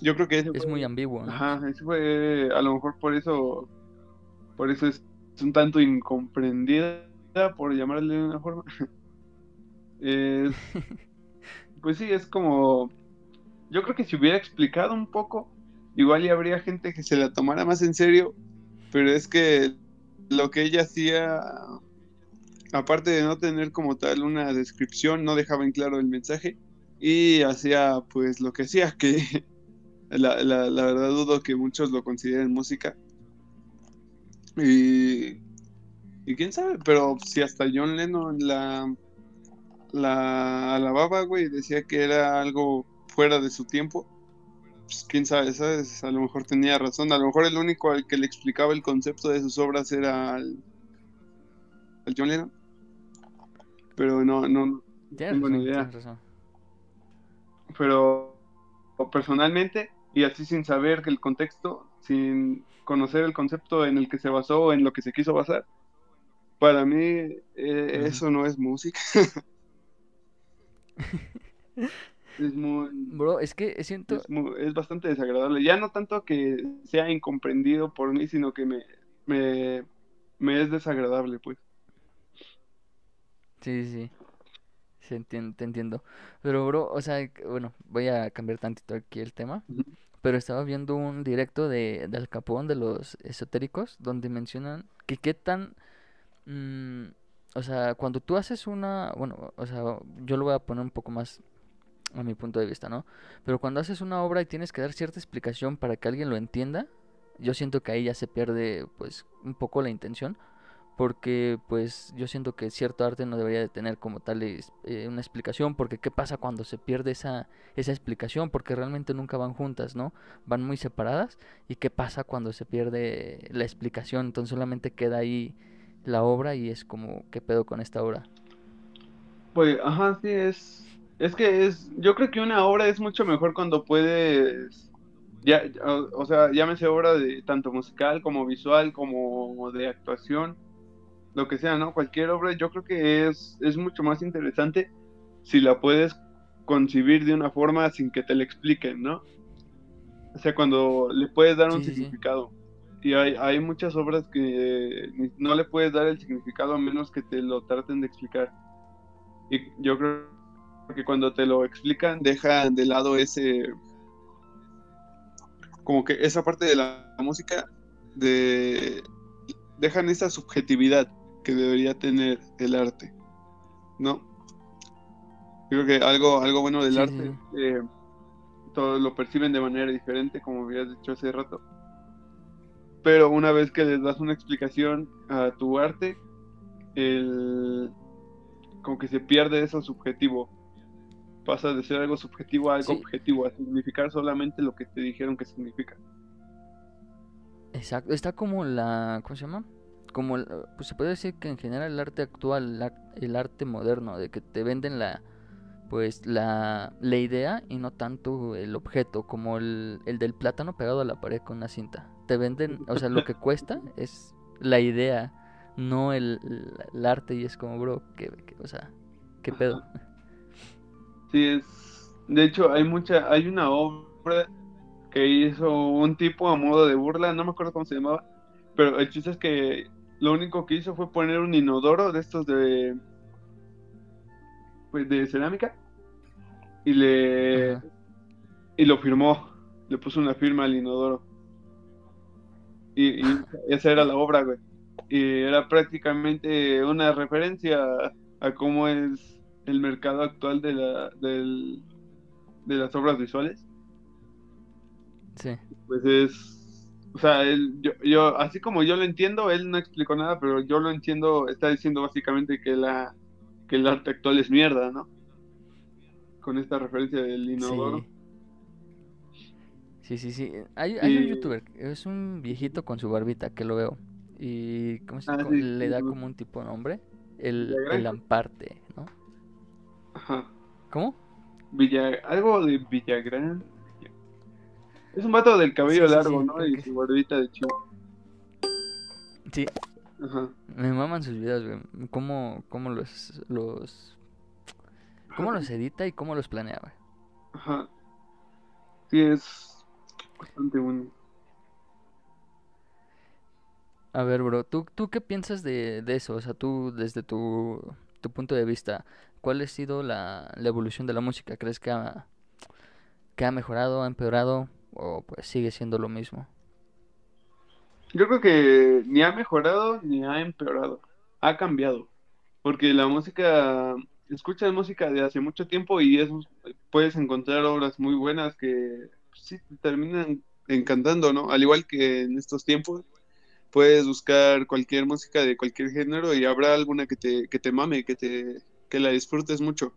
Yo creo que ese Es fue- muy ambiguo, ¿no? Ajá, eso fue, a lo mejor por eso, por eso es un tanto incomprendida, por llamarle de una forma. Es, pues sí, es como, yo creo que si hubiera explicado un poco, igual y habría gente que se la tomara más en serio, pero es que lo que ella hacía, aparte de no tener como tal una descripción, no dejaba en claro el mensaje y hacía pues lo que hacía, que la, la, la verdad dudo que muchos lo consideren música. Y, y quién sabe, pero si hasta John Lennon la, la alababa, güey, decía que era algo fuera de su tiempo, pues quién sabe, ¿sabes? A lo mejor tenía razón, a lo mejor el único al que le explicaba el concepto de sus obras era al, al John Lennon. Pero no, no Tienes tengo ni idea. Pero personalmente, y así sin saber el contexto, sin conocer el concepto en el que se basó o en lo que se quiso basar, para mí eh, eso no es música. es muy, Bro, es que siento, es bastante desagradable. Ya no tanto que sea incomprendido por mí, sino que me, me, me es desagradable, pues. sí, sí, sí, sí, entien- te entiendo. Pero, bro, o sea, bueno, voy a cambiar tantito aquí el tema. Pero estaba viendo un directo de, de Al Capón de los esotéricos donde mencionan que qué tan, mm, o sea, cuando tú haces una, bueno, o sea, yo lo voy a poner un poco más a mi punto de vista, ¿no? Pero cuando haces una obra y tienes que dar cierta explicación para que alguien lo entienda, yo siento que ahí ya se pierde, pues, un poco la intención. Porque, pues, yo siento que cierto arte no debería de tener como tal eh, una explicación. Porque, ¿qué pasa cuando se pierde esa, esa explicación? Porque realmente nunca van juntas, ¿no? Van muy separadas. ¿Y qué pasa cuando se pierde la explicación? Entonces solamente queda ahí la obra y es como, ¿qué pedo con esta obra? Pues, ajá, sí, es. Es que es. Yo creo que una obra es mucho mejor cuando puedes. Ya, o, o sea, llámese obra de tanto musical como visual, como de actuación, lo que sea, ¿no? Cualquier obra, yo creo que es, es mucho más interesante si la puedes concebir de una forma sin que te la expliquen, ¿no? O sea, cuando le puedes dar un Sí, sí. Y hay, hay muchas obras que no le puedes dar el significado a menos que te lo traten de explicar. Y yo creo que cuando te lo explican, dejan de lado ese, como que esa parte de la música, de, dejan esa subjetividad que debería tener el arte, ¿no? Yo creo que algo, algo bueno del Sí, arte que todos lo perciben de manera diferente, como habías dicho hace rato. Pero una vez que les das una explicación a tu arte, el, como que se pierde eso subjetivo. Pasa de ser algo subjetivo a algo Sí, objetivo, a significar solamente lo que te dijeron que significa. exacto. Está como la, ¿cómo se llama? Como, pues se puede decir que en general el arte actual, el arte moderno, de que te venden la, pues la, la idea y no tanto el objeto, como el, el del plátano pegado a la pared con una cinta. Te venden, o sea, lo que cuesta es la idea, no el, arte y es como, bro, que, o sea, ¿qué pedo? Sí, es. De hecho, hay mucha, hay una obra que hizo un tipo a modo de burla, no me acuerdo cómo se llamaba, pero el chiste es que lo único que hizo fue poner un inodoro de estos de, pues de cerámica y le Ajá. y lo firmó, le puso una firma al inodoro y, y esa era la obra, güey. Y era prácticamente una referencia a, a cómo es el mercado actual de la del, de las obras visuales. Sí. Pues es, o sea, él, yo, yo, así como yo lo entiendo, él no explicó nada, pero yo lo entiendo, está diciendo básicamente que la que el arte actual es mierda, ¿no? Con esta referencia del inodoro. Sí. Sí, sí, sí. Hay, hay un youtuber, es un viejito con su barbita que lo veo. Y ¿cómo se, ah, sí, le sí, da como un tipo de nombre? El, el. Amparte, ¿no? Ajá. ¿Cómo? Villa, algo de Villagrán. Es un vato del cabello largo, ¿no? Y que su barbita de chivo. sí. Ajá. Me maman sus videos, güey. Cómo, cómo los, los, cómo los edita y cómo los planea, güey. Ajá. Sí, es bastante bueno. A ver, bro, ¿tú, tú qué piensas de, de eso? O sea, tú desde tu, tu punto de vista, ¿cuál ha sido la, la evolución de la música? ¿Crees que ha, que ha mejorado, ha empeorado o pues sigue siendo lo mismo? Yo creo que ni ha mejorado ni ha empeorado, ha cambiado, porque la música, escuchas música de hace mucho tiempo y es, puedes encontrar obras muy buenas que sí te terminan encantando, ¿no? Al igual que en estos tiempos, puedes buscar cualquier música de cualquier género y habrá alguna que te, que te mame, que te, que la disfrutes mucho.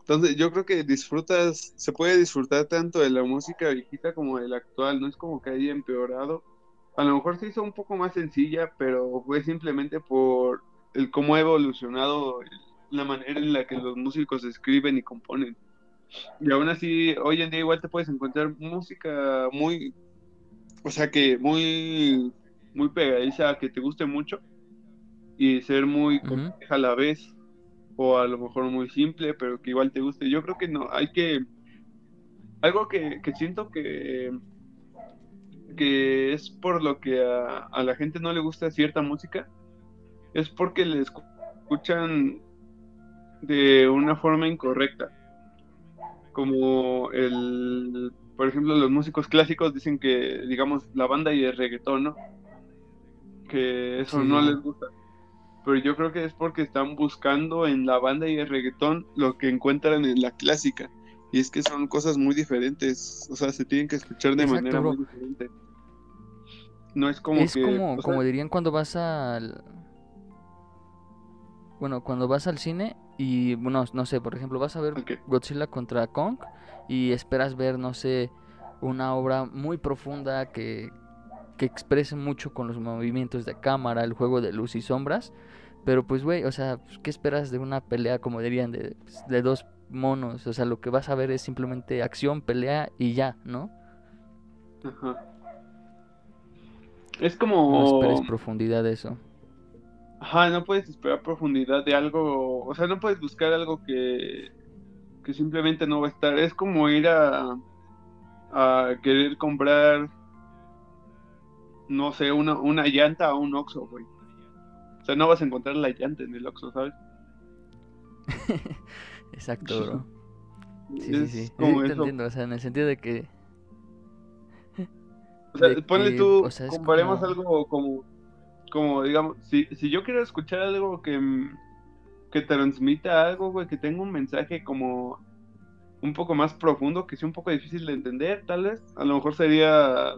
Entonces yo creo que disfrutas, se puede disfrutar tanto de la música viejita como de la actual, no es como que haya empeorado. A lo mejor se hizo un poco más sencilla, pero fue simplemente por el cómo ha evolucionado la manera en la que los músicos escriben y componen. Y aún así, hoy en día igual te puedes encontrar música muy, o sea que muy, muy pegadiza, que te guste mucho y ser muy compleja a la vez o a lo mejor muy simple, pero que igual te guste. Yo creo que no, hay que... Algo que, siento que, que es por lo que a, la gente no le gusta cierta música, es porque le escuchan de una forma incorrecta. Como el, por ejemplo, los músicos clásicos dicen que, digamos, la banda y el reggaetón, ¿no? Que eso no les gusta pero yo creo que es porque están buscando en la banda y el reggaetón lo que encuentran en la clásica. Y es que son cosas muy diferentes, o sea, se tienen que escuchar de manera muy diferente. No es como es como, como dirían cuando vas al... Bueno, cuando vas al cine y, bueno, no sé, por ejemplo, vas a ver Godzilla contra Kong y esperas ver, no sé, una obra muy profunda que, que exprese mucho con los movimientos de cámara, el juego de luz y sombras. Pero pues, güey, o sea, pues, ¿qué esperas de una pelea, como dirían, de, pues, de dos monos? O sea, lo que vas a ver es simplemente acción, pelea y ya, ¿no? Ajá. Es como... No esperes profundidad de eso. Ajá, no puedes esperar profundidad de algo, o sea, no puedes buscar algo que, que simplemente no va a estar. Es como ir a, a querer comprar no sé, una, una llanta a un Oxxo, güey. O sea, no vas a encontrar la llanta en el Oxxo, ¿sabes? Exacto, bro. Sí, sí, sí. Como te entiendo, o sea, en el sentido de que... O sea, ponle tú, comparemos algo como, como, digamos, si, si yo quiero escuchar algo que, que transmita algo, güey, que tenga un mensaje como un poco más profundo, que sea un poco difícil de entender, tal vez, a lo mejor sería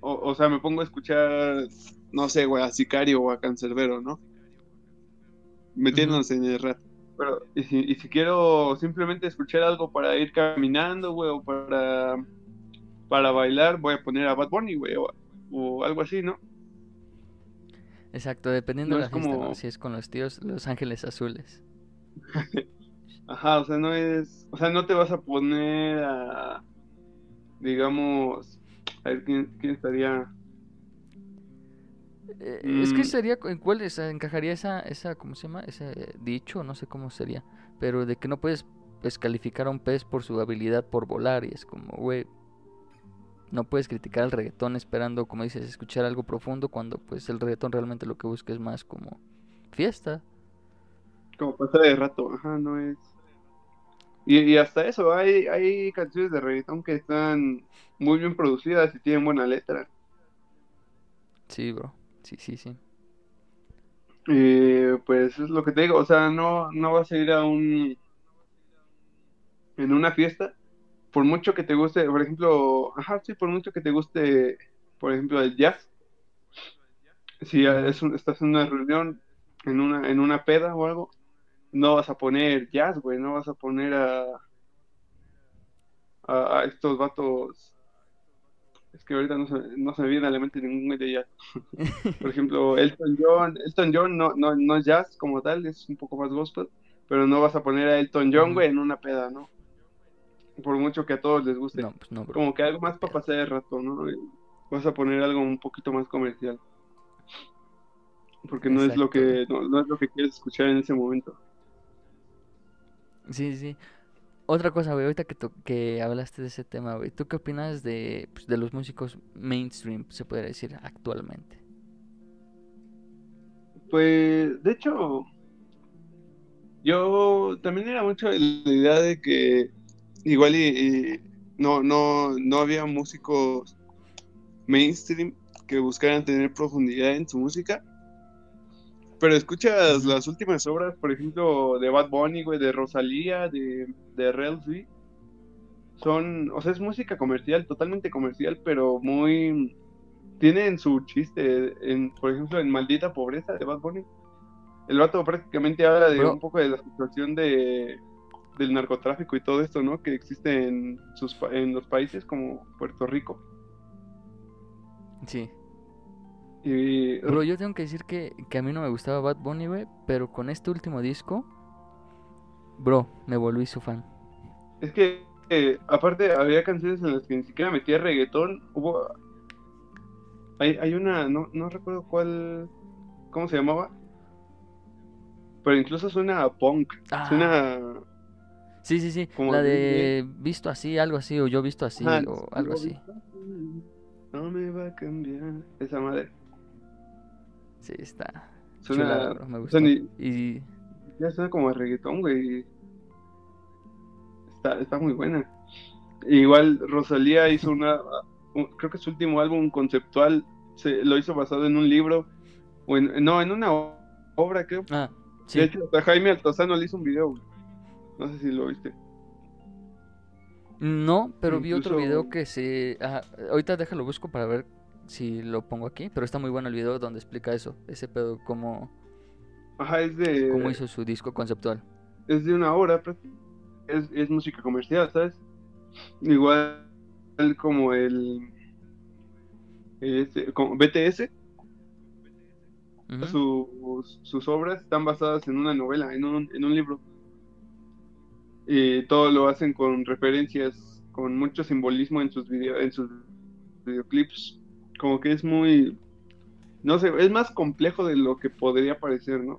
o, sea, me pongo a escuchar, no sé, güey, a Sicario o a Cancerbero, ¿no? Metiéndonos en el rato. Pero, y si, y si quiero simplemente escuchar algo para ir caminando, güey, o para, para bailar, voy a poner a Bad Bunny, güey, o, algo así, ¿no? Exacto, dependiendo de la fiesta, Si es con los tíos, Los Ángeles Azules. Ajá, o sea, no es... O sea, no te vas a poner a... Digamos a ver quién, estaría. Eh, es que mm. sería, ¿en cuál encajaría esa, esa, ¿cómo se llama? Ese dicho, no sé cómo sería. Pero de que no puedes descalificar a un pez por su habilidad por volar. Y es como, güey, no puedes criticar al reggaetón esperando, como dices, escuchar algo profundo cuando pues el reggaetón realmente lo que busca es más como fiesta. Como pasar de rato, ajá, no es... Y, hasta eso, hay, hay canciones de reggaetón que están muy bien producidas y tienen buena letra. Sí, bro. Sí, sí, sí. Eh, pues es lo que te digo, o sea, no, no vas a ir a un... en una fiesta, por mucho que te guste, por ejemplo, ajá, sí, por mucho que te guste, por ejemplo, el jazz. Si es estás en una reunión, en una, en una peda o algo, no vas a poner jazz, güey, no vas a poner a, a, estos vatos. Es que ahorita no se, no se me viene a la mente ningún de jazz. Por ejemplo, Elton John, Elton John no, no, no es jazz como tal, es un poco más gospel, pero no vas a poner a Elton John, güey, en una peda, ¿no? Por mucho que a todos les guste. No, pues no, Como que algo más para pasar el rato, ¿no? Vas a poner algo un poquito más comercial. Porque no es lo que no, no es lo que quieres escuchar en ese momento. Sí, sí. Otra cosa, güey, ahorita que, que hablaste de ese tema, güey, ¿tú qué opinas de, pues, de los músicos mainstream, se puede decir, actualmente? Pues, de hecho, Yo también era mucho la idea de que igual y, y no, no, no había músicos mainstream que buscaran tener profundidad en su música. Pero escuchas las últimas obras, por ejemplo, de Bad Bunny, güey, de Rosalía, de, de B. Son, o sea, es música comercial, totalmente comercial, pero muy... Tienen su chiste, en, por ejemplo, en Maldita Pobreza de Bad Bunny. El vato prácticamente habla de un poco de la situación de, del narcotráfico y todo esto, ¿no? Que existe en, sus, en los países como Puerto Rico. Sí. Y Bro, yo tengo que decir que, que a mí no me gustaba Bad Bunny, güey, pero con este último disco, bro, me volví su fan. es que, eh, aparte, había canciones en las que ni siquiera metía reggaetón. Hubo. Hay, hay una, no, no recuerdo cuál. ¿Cómo se llamaba? Pero incluso suena a punk. Ah. Suena. Sí, sí, sí, Como la de- de visto así, algo así, o yo visto así, Ajá, o algo así. No me va a cambiar. Esa madre. Sí, está Suena. bro, me gustó. ni- Y Ya suena como a reggaetón, güey. Está, está muy buena. Igual Rosalía hizo una, un- creo que su último álbum conceptual se, lo hizo basado en un libro, o en, no, en una obra, creo. Ah, De sí. hecho, hasta Jaime Altozano le hizo un video, güey. No sé si lo viste. No, pero vi otro video que se... ajá, ahorita déjalo busco para ver si lo pongo aquí, pero está muy bueno el video donde explica eso, ese pedo, cómo, Ajá, es de, cómo hizo su disco conceptual. es de una obra, práct- es, es música comercial, ¿sabes? Igual como el, este, como BTS, sus, sus obras están basadas en una novela, en un, en un libro. Y todo lo hacen con referencias, con mucho simbolismo en sus video, en sus videoclips. Como que es muy, no sé, es más complejo de lo que podría parecer, ¿no?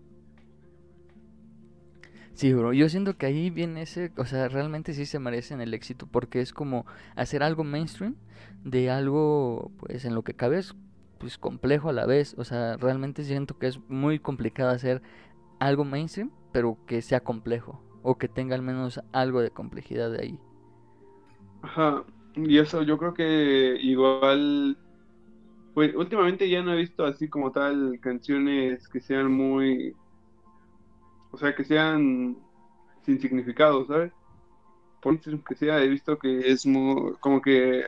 Sí, bro, yo siento que ahí viene ese, o sea, realmente sí se merecen el éxito porque es como hacer algo mainstream de algo, pues, en lo que cabes, pues, complejo a la vez, o sea, realmente siento que es muy complicado hacer algo mainstream, pero que sea complejo, o que tenga al menos algo de complejidad de ahí. Ajá, y eso yo creo que igual, pues últimamente ya no he visto así como tal canciones que sean muy, o sea, que sean sin significado, ¿sabes? Por que sea, he visto que es muy, como que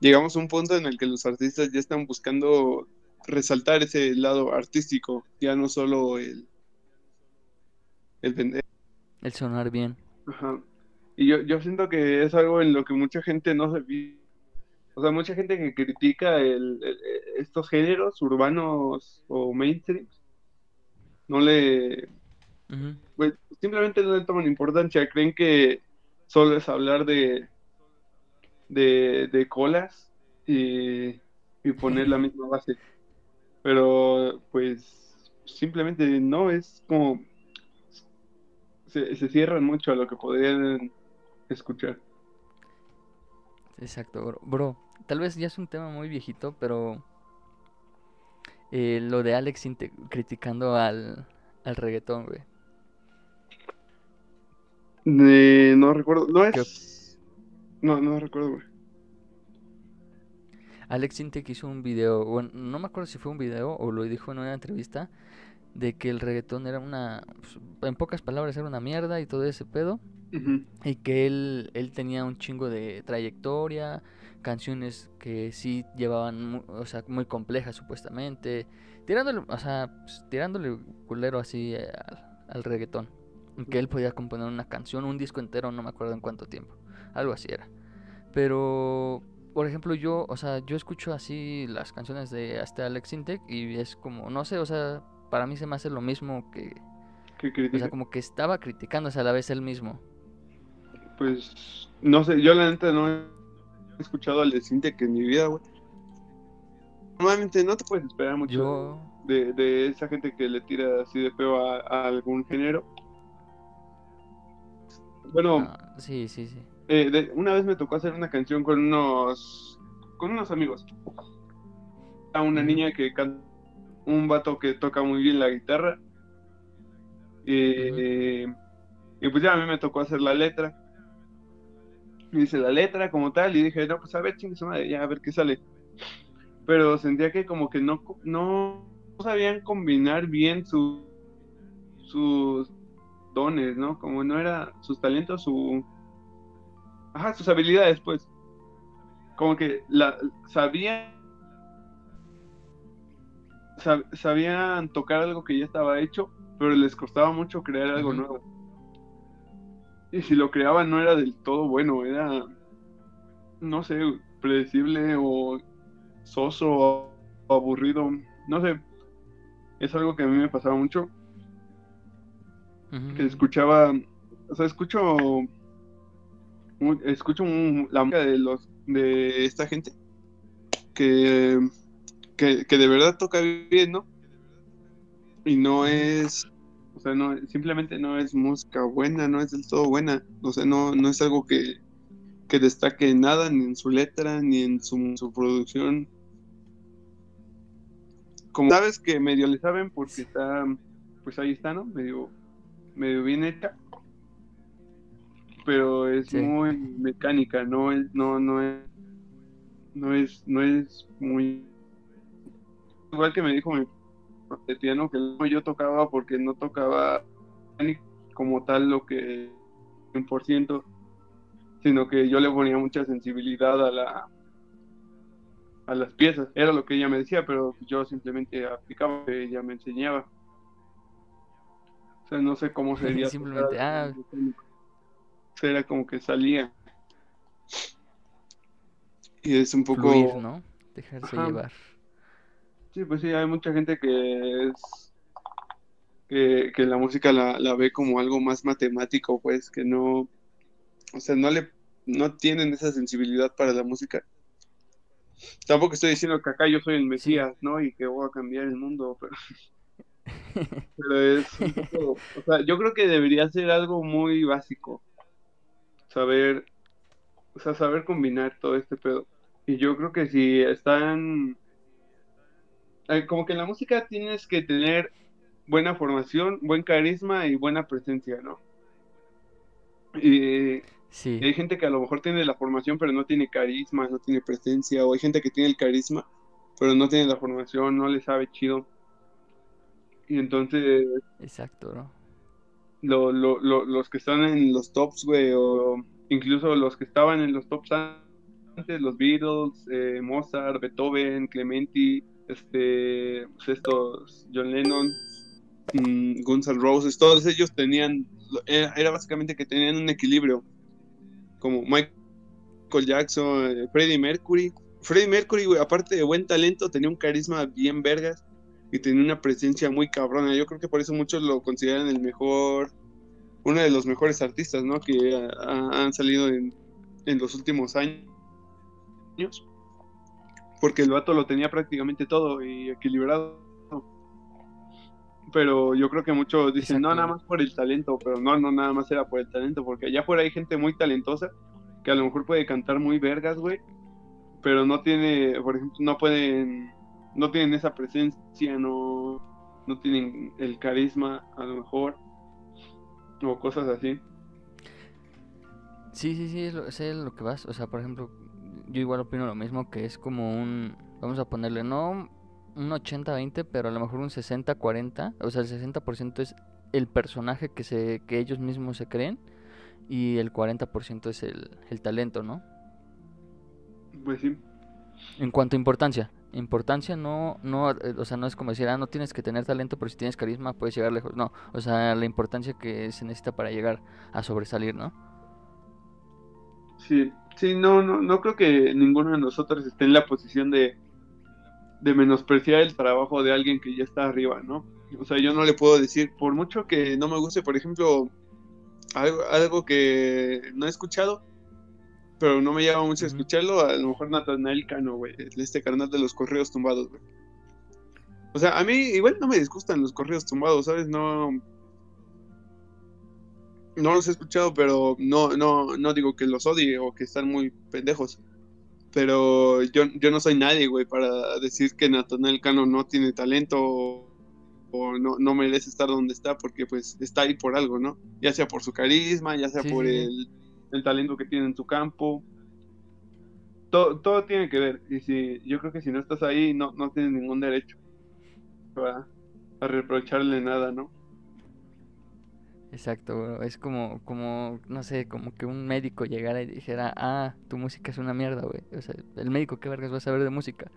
llegamos a un punto en el que los artistas ya están buscando resaltar ese lado artístico, ya no solo el, el. El sonar bien. Ajá. Y yo, yo siento que es algo en lo que mucha gente no se O sea, mucha gente que critica el, el- estos géneros urbanos o mainstream, no le... Pues, simplemente no le toman importancia. Creen que solo es hablar de, de, de colas y, y poner la misma base. Pero, pues, simplemente no, es como... Se, se cierran mucho a lo que podrían escuchar. Exacto, bro. Bro, tal vez ya es un tema muy viejito, pero eh, lo de Alex criticando al, al reggaetón, güey. De- no recuerdo, no ¿Qué es... No, no recuerdo, güey. Alex Intec hizo un video, bueno, no me acuerdo si fue un video o lo dijo en una entrevista, de que el reggaetón era una, pues, en pocas palabras, era una mierda y todo ese pedo, y que él, él tenía un chingo de trayectoria, canciones que sí llevaban, o sea, muy complejas supuestamente, tirándole, o sea, pues, tirándole culero así eh, al, al reggaetón, que él podía componer una canción, un disco entero, no me acuerdo en cuánto tiempo, algo así era. Pero, por ejemplo, yo, o sea, yo escucho así las canciones de hasta Alex Intec y es como, no sé, o sea, para mí se me hace lo mismo que, Que o sea, como que estaba criticándose a la vez él mismo. Pues, no sé, yo la neta no he escuchado al de Cintia en mi vida, güey. Normalmente no te puedes esperar mucho Yo, de, de esa gente que le tira así de feo a, a algún género. Bueno, ah, sí, sí, sí. eh, de- una vez me tocó hacer una canción con unos con unos amigos. A una niña que canta, un vato que toca muy bien la guitarra. Eh, Y pues ya a mí me tocó hacer la letra. Y hice la letra como tal y dije, no, pues a ver, chingue madre, ya a ver qué sale. Pero sentía que como que no, no sabían combinar bien su, sus dones, ¿no? Como no era sus talentos, su... Ajá, sus habilidades, pues. Como que la, sabían sabían tocar algo que ya estaba hecho, pero les costaba mucho crear algo nuevo. Y si lo creaban no era del todo bueno, era, no sé, predecible o soso o aburrido, no sé. Es algo que a mí me pasaba mucho. Que escuchaba, o sea, escucho, escucho la música de los de esta gente que que, de verdad toca bien, ¿no? Y no es, o sea, no, simplemente no es música buena, no es del todo buena, o sea, no, no es algo que, que destaque nada, ni en su letra, ni en su, su producción. Como sabes que medio le saben porque está, pues ahí está, ¿no? Medio, medio bien hecha. Pero es muy mecánica, no es, no, no es, no es, no es muy igual que me dijo mi piano que yo tocaba porque no tocaba como tal lo que 100%, sino que yo le ponía mucha sensibilidad a la a las piezas. Era lo que ella me decía, pero yo simplemente aplicaba lo que ella me enseñaba. O sea, no sé cómo sería. simplemente, ah. Era como que salía. Y es un poco... ¿no? Dejarse llevar. Sí, pues sí, hay mucha gente que es que, la música la, la, ve como algo más matemático, pues, que no, o sea, no le, no tienen esa sensibilidad para la música. Tampoco estoy diciendo que acá yo soy el Mesías, ¿no? Y que voy a cambiar el mundo, pero, pero es un poco, o sea, yo creo que debería ser algo muy básico, saber, o sea, saber combinar todo este pedo. Y yo creo que si están eh, como que en la música tienes que tener buena formación, buen carisma y buena presencia, ¿no? Y, sí. hay gente que a lo mejor tiene la formación pero no tiene carisma, no tiene presencia, o hay gente que tiene el carisma pero no tiene la formación, no le sabe chido. Y entonces... Exacto, ¿no? Lo, lo, los que están en los tops, güey, o incluso los que estaban en los tops antes, los Beatles, eh, Mozart, Beethoven, Clementi, este, pues estos, John Lennon, mm, Guns Roses, todos ellos tenían, era, básicamente que tenían un equilibrio, como Michael Jackson, eh, Freddie Mercury. Freddie Mercury, aparte de buen talento, tenía un carisma bien vergas y tenía una presencia muy cabrona. Yo creo que por eso muchos lo consideran el mejor, uno de los mejores artistas, ¿no? Que han salido en, en los últimos años porque el vato lo tenía prácticamente todo y equilibrado. Pero yo creo que muchos dicen, no, nada más por el talento, pero no, no, nada más era por el talento, porque allá afuera hay gente muy talentosa que a lo mejor puede cantar muy vergas, güey, pero no tiene, por ejemplo, no pueden, no tienen esa presencia, no, no tienen el carisma, a lo mejor, o cosas así. Sí, sí, sí, es lo que vas, o sea, por ejemplo, yo igual opino lo mismo, que es como un, vamos a ponerle, no un 80-20, pero a lo mejor un 60-40, o sea, el 60% es el personaje que, se, que ellos mismos se creen y el 40% es el, el talento, ¿no? Pues sí. En cuanto a importancia, importancia no, no, eh, o sea, no es como decir, ah, no tienes que tener talento, pero si tienes carisma puedes llegar lejos. No, o sea, la importancia que se necesita para llegar a sobresalir, ¿no? Sí, Sí, no, no, no creo que ninguno de nosotros esté en la posición de, de menospreciar el trabajo de alguien que ya está arriba, ¿no? O sea, yo no le puedo decir, por mucho que no me guste, por ejemplo, algo, algo que no he escuchado, pero no me llama mucho escucharlo, a lo mejor Natanael Cano, güey, este canal de los correos tumbados, güey. O sea, a mí igual no me disgustan los correos tumbados, ¿sabes? No, no los he escuchado, pero no, no, no digo que los odie o que están muy pendejos. Pero yo, yo no soy nadie, güey, para decir que Nathaniel Cano no tiene talento no, no merece estar donde está porque pues está ahí por algo, ¿no? Ya sea por su carisma, ya sea por El, el, talento que tiene en su campo. Todo, todo tiene que ver. Y si yo creo que si no estás ahí, no, no tienes ningún derecho a, a reprocharle nada, ¿no? Exacto, es como, como, no sé, como que un médico llegara y dijera, ah, tu música es una mierda, güey. O sea, el médico, ¿qué vergas va a saber de música?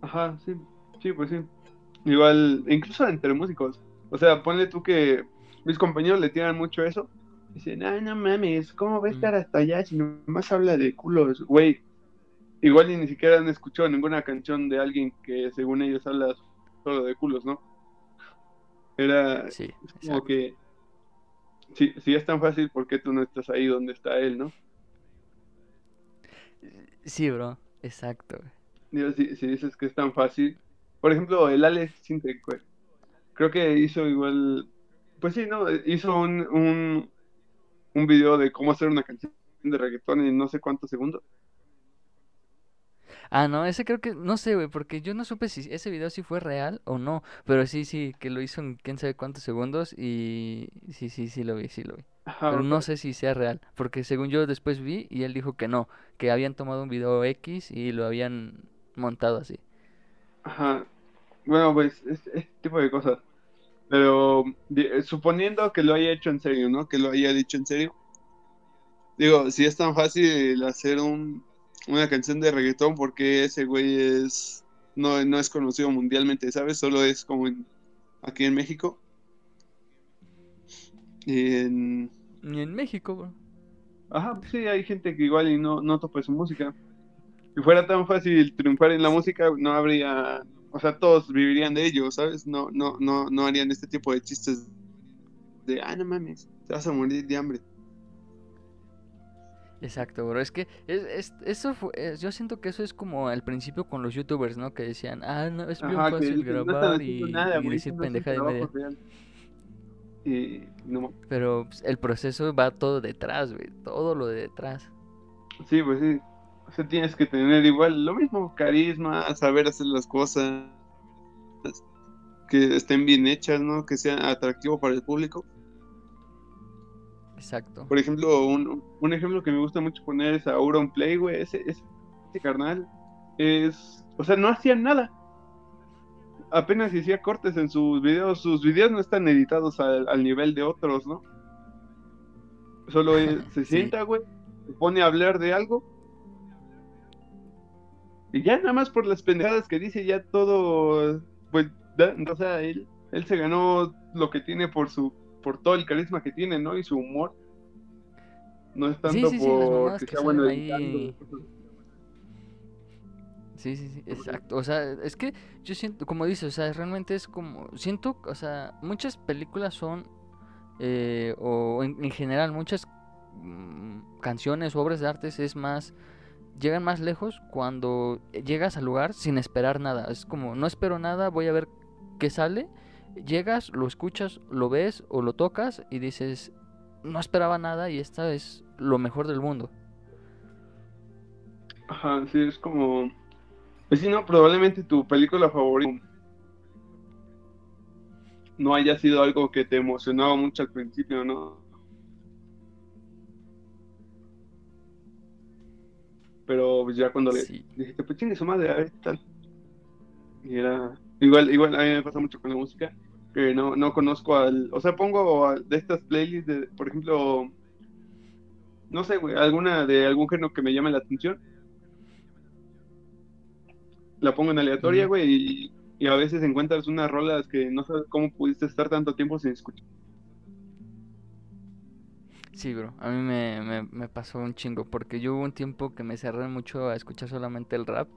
Ajá, sí, sí, pues sí. Igual, incluso entre músicos. O sea, ponle tú que mis compañeros le tiran mucho eso. Dicen, ay, no mames, ¿cómo va a estar hasta allá si nomás habla de culos? Güey, igual ni siquiera han escuchado ninguna canción de alguien que según ellos habla solo de culos, ¿no? Era sí, como que, si, si es tan fácil, ¿por qué tú no estás ahí donde está él, no? Sí, bro, exacto. Digo, si, si dices que es tan fácil, por ejemplo, el Alex Sintek, creo que hizo igual, pues sí, ¿no? Hizo un, un, un video de cómo hacer una canción de reggaetón en no sé cuántos segundos. Ah, no, ese creo que, no sé, güey, porque yo no supe si ese video sí fue real o no, pero sí, sí, que lo hizo en quién sabe cuántos segundos y sí, sí, sí lo vi, sí lo vi. pero no sé si sea real, porque según yo después vi y él dijo que no, que habían tomado un video X y lo habían montado así. Ajá, bueno, pues, este, tipo de cosas. Pero suponiendo que lo haya hecho en serio, ¿no? Que lo haya dicho en serio. Digo, si es tan fácil hacer un una canción de reggaetón porque ese güey es no, no es conocido mundialmente, ¿sabes? Solo es como aquí en México. En... Ni en México, bro. Ajá, pues sí, hay gente que igual y no, no topa su música. Si fuera tan fácil triunfar en la música, no habría, o sea, todos vivirían de ello, ¿sabes? No, no, no, no harían este tipo de chistes de, ah, no mames, te vas a morir de hambre. Exacto, bro. Es que es, eso yo siento que eso es como al principio con los youtubers, ¿no? Que decían, ah, no, es bien fácil grabar y, decir pendeja de media. Pero pues, el proceso va todo detrás, güey. Todo lo de detrás. Sí, pues sí. O sea, tienes que tener igual lo mismo, carisma, saber hacer las cosas, que estén bien hechas, ¿no? Que sean atractivo para el público. Exacto. Por ejemplo, un, un, ejemplo que me gusta mucho poner es a Auron Play, güey. Ese, ese, carnal es. O sea, no hacía nada. Apenas hacía cortes en sus videos. Sus videos no están editados al, al nivel de otros, ¿no? Solo se sienta, güey. Se pone a hablar de algo. Y ya nada más por las pendejadas que dice, ya todo. Pues, o sea, él, él se ganó lo que tiene por su por todo el carisma que tiene, ¿no? Y su humor. No es tanto por que sea bueno ahí... Sí, sí, sí, exacto. O sea, es que yo siento, como dices, o sea, realmente es como, siento, o sea, muchas películas son, eh, o en, general, muchas mm, canciones o obras de arte es más, llegan más lejos cuando llegas al lugar sin esperar nada. Es como, no espero nada, voy a ver qué sale llegas, lo escuchas, lo ves o lo tocas y dices, no esperaba nada y esta es lo mejor del mundo. Ajá, sí, es como... Pues sí, no, probablemente tu película favorita no haya sido algo que te emocionaba mucho al principio, ¿no? Pero pues ya cuando le dijiste, pues chingue su madre, a ver, tal. Y era... Igual, igual a mí me pasa mucho con la música que no, no conozco al. O sea, pongo de estas playlists, de, por ejemplo, no sé, güey, alguna de algún género que me llame la atención. La pongo en aleatoria, güey, y, a veces encuentras unas rolas que no sabes cómo pudiste estar tanto tiempo sin escuchar. Sí, bro, a mí me, me, pasó un chingo, porque yo hubo un tiempo que me cerré mucho a escuchar solamente el rap,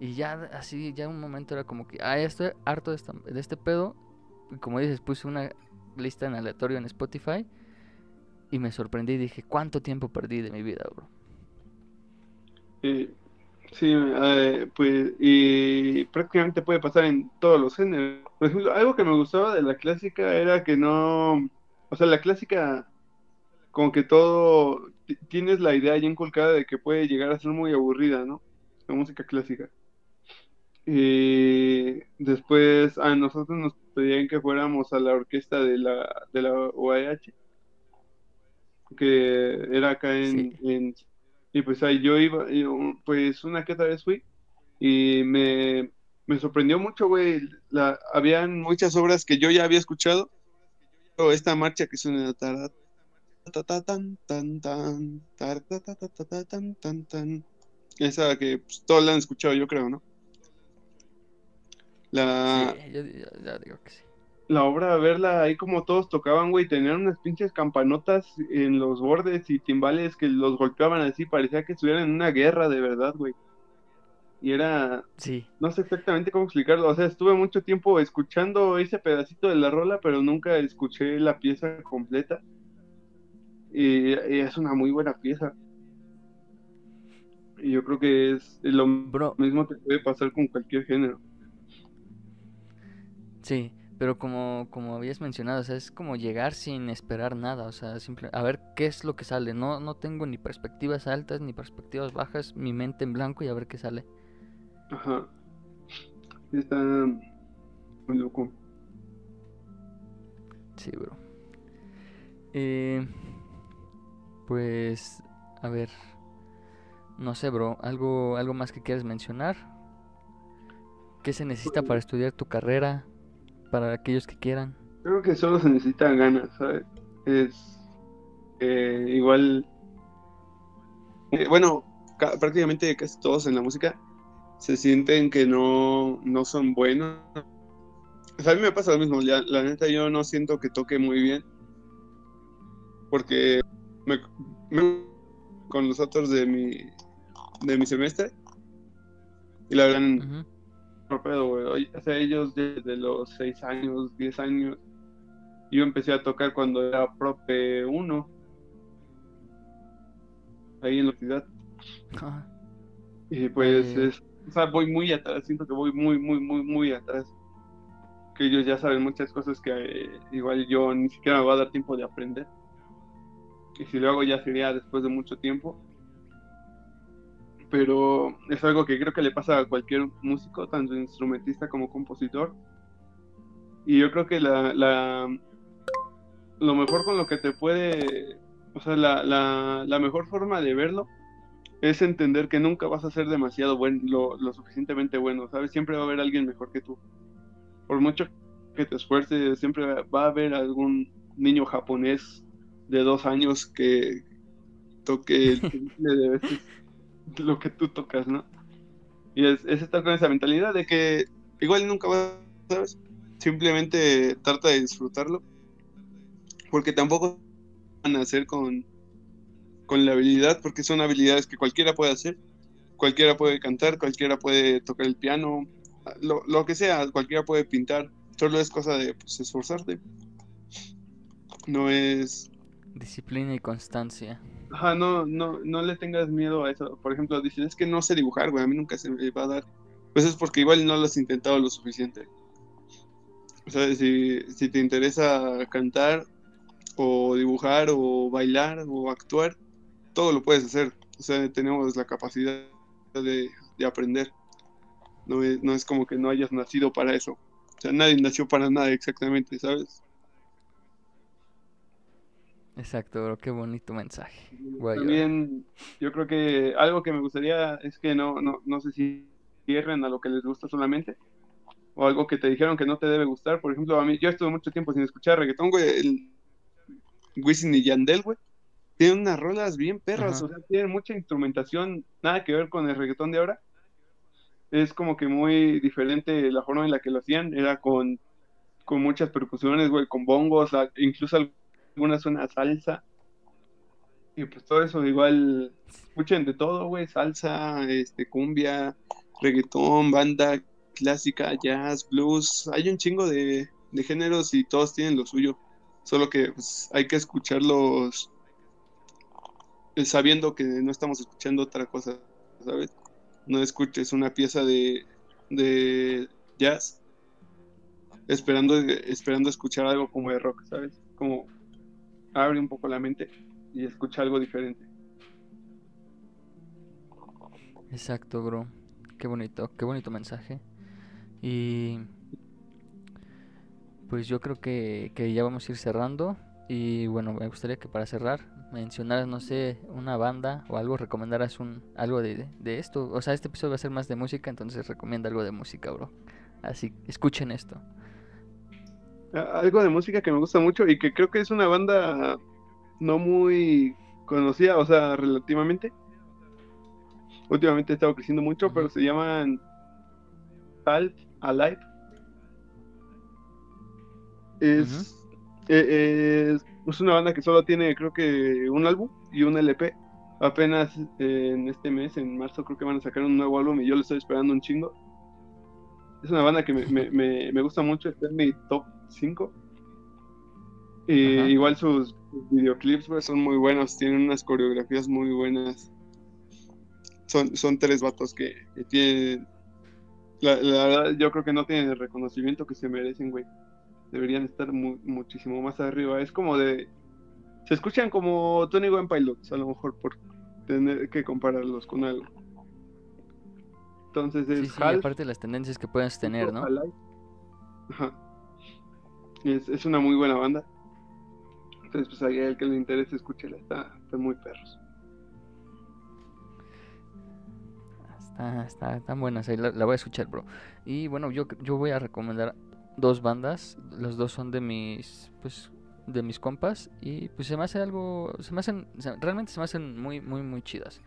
y ya así, ya un momento era como que, ah, estoy harto de, de este pedo, como dices, puse una lista en aleatorio en Spotify y me sorprendí y dije, ¿cuánto tiempo perdí de mi vida, bro? sí, eh, pues, y prácticamente puede pasar en todos los géneros. Por ejemplo, algo que me gustaba de la clásica era que no, o sea, la clásica, como que todo, tienes la idea ya inculcada de que puede llegar a ser muy aburrida, ¿no? La música clásica. Y después a nosotros nos pedían que fuéramos a la orquesta de la, de la UAH, que era acá en, Sí. en- Y pues ahí yo iba, y, pues una que otra vez fui y me, me sorprendió mucho, güey. La, habían muchas obras que yo ya había escuchado. O esta marcha que suena tan, tan, tan, tan, tan, tan. Esa que pues, todos la han escuchado, yo creo, ¿no? La, Sí, yo, yo- yo digo que sí. la obra, verla ahí como todos tocaban, güey, tenían unas pinches campanotas en los bordes y timbales que los golpeaban así, parecía que estuvieran en una guerra de verdad, güey. Y era, Sí, no sé exactamente cómo explicarlo, o sea, estuve mucho tiempo escuchando ese pedacito de la rola, pero nunca escuché la pieza completa. Y, y es una muy buena pieza. Y yo creo que es lo bro, mismo que puede pasar con cualquier género. Sí, pero como, como habías mencionado, o sea, es como llegar sin esperar nada, o sea, simple, a ver qué es lo que sale. No, no tengo ni perspectivas altas ni perspectivas bajas, mi mente en blanco y a ver qué sale. Ajá. Está muy loco. Sí, bro. Eh, pues, a ver, no sé, bro, algo, algo más que quieras mencionar. ¿Qué se necesita para estudiar tu carrera? Para aquellos que quieran. Creo que solo se necesitan ganas, ¿sabes? Es eh, igual, eh, bueno, ca- prácticamente casi todos en la música se sienten que no, no son buenos. O sea, a mí me pasa lo mismo, la, la neta yo no siento que toque muy bien, porque me, me- con los otros de mi, de mi semestre, y la verdad, pedo, güey. O sea, ellos desde los 6 años, 10 años, yo empecé a tocar cuando era prope 1, ahí en la ciudad. Ajá. Y pues, Eh. es, o sea, voy muy atrás, siento que voy muy, muy, muy, muy atrás. Que ellos ya saben muchas cosas que eh, igual yo ni siquiera me va a dar tiempo de aprender. Y si lo hago ya sería después de mucho tiempo. Pero es algo que creo que le pasa a cualquier músico, tanto instrumentista como compositor. Y yo creo que la, la lo mejor con lo que te puede, o sea, la, la, la mejor forma de verlo es entender que nunca vas a ser demasiado bueno, lo, lo suficientemente bueno, ¿sabes? Siempre va a haber alguien mejor que tú. Por mucho que te esfuerces, siempre va a haber algún niño japonés de dos años que toque el de veces lo que tú tocas, ¿no? Y es, es estar con esa mentalidad de que igual nunca vas, ¿sabes? Simplemente trata de disfrutarlo. Porque tampoco van a hacer con, con la habilidad, porque son habilidades que cualquiera puede hacer. Cualquiera puede cantar, cualquiera puede tocar el piano, lo, lo que sea, cualquiera puede pintar. Solo es cosa de pues, esforzarte. No es. Disciplina y constancia. Ajá, no, no, no le tengas miedo a eso. Por ejemplo, dices, es que no sé dibujar, güey, a mí nunca se me va a dar. Pues es porque igual no lo has intentado lo suficiente. O sea, si, si te interesa cantar, o dibujar, o bailar, o actuar, todo lo puedes hacer. O sea, tenemos la capacidad de, de aprender. No es, no es como que no hayas nacido para eso. O sea, nadie nació para nada exactamente, ¿sabes? Exacto, bro, qué bonito mensaje. Voy. También yo creo que algo que me gustaría es que no, no, no sé si cierren a lo que les gusta solamente o algo que te dijeron que no te debe gustar. Por ejemplo, a mí yo estuve mucho tiempo sin escuchar reggaetón, güey. El Wisin y Yandel, güey. Tienen unas rolas bien perras, Ajá. o sea, tienen mucha instrumentación, nada que ver con el reggaetón de ahora. Es como que muy diferente la forma en la que lo hacían, era con, con muchas percusiones, güey, con bongos, incluso alguna suena salsa. Y pues todo eso igual, escuchen de todo, güey, salsa, este, cumbia, reggaetón, banda clásica, jazz, blues, hay un chingo de, de géneros y todos tienen lo suyo, solo que pues, hay que escucharlos eh, sabiendo que no estamos escuchando otra cosa, ¿sabes? No escuches una pieza de, de jazz esperando, esperando escuchar algo como de rock, ¿sabes? Como abre un poco la mente y escucha algo diferente. Exacto, bro. Qué bonito, qué bonito mensaje. Y pues yo creo que, que ya vamos a ir cerrando. Y bueno, me gustaría que para cerrar mencionaras, no sé, una banda o algo, recomendaras un, algo de, de esto. O sea, este episodio va a ser más de música, entonces recomienda algo de música, bro. Así, escuchen esto. Algo de música que me gusta mucho y que creo que es una banda no muy conocida, o sea, relativamente. Últimamente he estado creciendo mucho, pero se llaman Half Alive. Es, eh, es, es, una banda que solo tiene, creo que, un álbum y un LP. Apenas eh, en este mes, en marzo, creo que van a sacar un nuevo álbum y yo lo estoy esperando un chingo. Es una banda que me, me, me, gusta mucho, está en mi top 5. Y igual sus videoclips son muy buenos, tienen unas coreografías muy buenas. Son, son tres vatos que, tienen. La, la, verdad, yo creo que no tienen el reconocimiento que se merecen, güey. Deberían estar muchísimo más arriba. Es como de. Se escuchan como Tony One Pilots, a lo mejor, por tener que compararlos con algo. Entonces es. Sí, sí, aparte de las tendencias que puedes tener, ¿no? Ajá. Es, es una muy buena banda. Entonces, pues a el que le interese, escúchela. Está, muy perros. Está, está tan buena, la, la, voy a escuchar, bro. Y bueno, yo, yo voy a recomendar dos bandas. Los dos son de mis, pues, de mis compas. Y pues se me hace algo, se me hacen, realmente se me hacen muy, muy, muy chidas.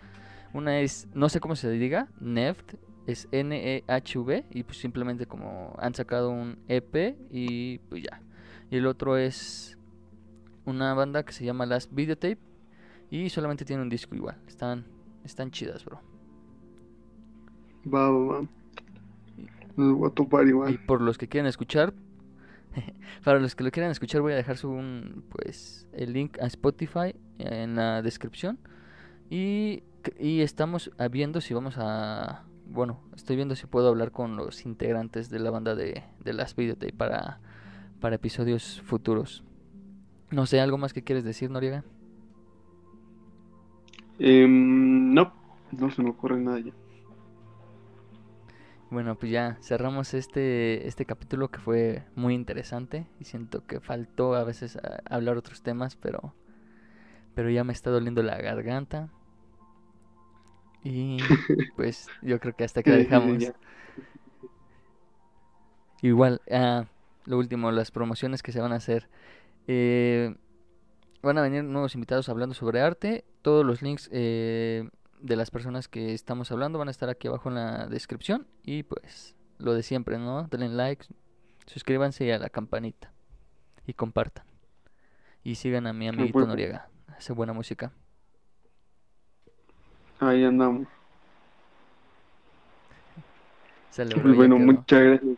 Una es, no sé cómo se diga, Neft, es N-E-H-V. Y pues simplemente como han sacado un EP y pues ya. Y el otro es una banda que se llama Last Videotape y solamente tiene un disco igual. Están, están chidas, bro. Va, va, igual. Y por los que quieran escuchar, para los que lo quieran escuchar voy a dejar su un, pues el link a Spotify en la descripción y, y estamos viendo si vamos a bueno estoy viendo si puedo hablar con los integrantes de la banda de, de Last Videotape para para episodios futuros no sé, ¿algo más que quieres decir, Noriega? Em, no, no se me ocurre nada ya. Bueno, pues ya cerramos este, este capítulo que fue muy interesante y siento que faltó a veces hablar otros temas, pero, pero ya me está doliendo la garganta. Y pues yo creo que hasta que dejamos. Igual, ah, lo último, las promociones que se van a hacer. Eh, van a venir nuevos invitados hablando sobre arte. Todos los links eh, de las personas que estamos hablando van a estar aquí abajo en la descripción. Y pues lo de siempre, ¿no? Denle like, suscríbanse a la campanita y compartan. Y sigan a mi amiguito Noriega. Hace buena música. Ahí andamos. bueno, muchas gracias.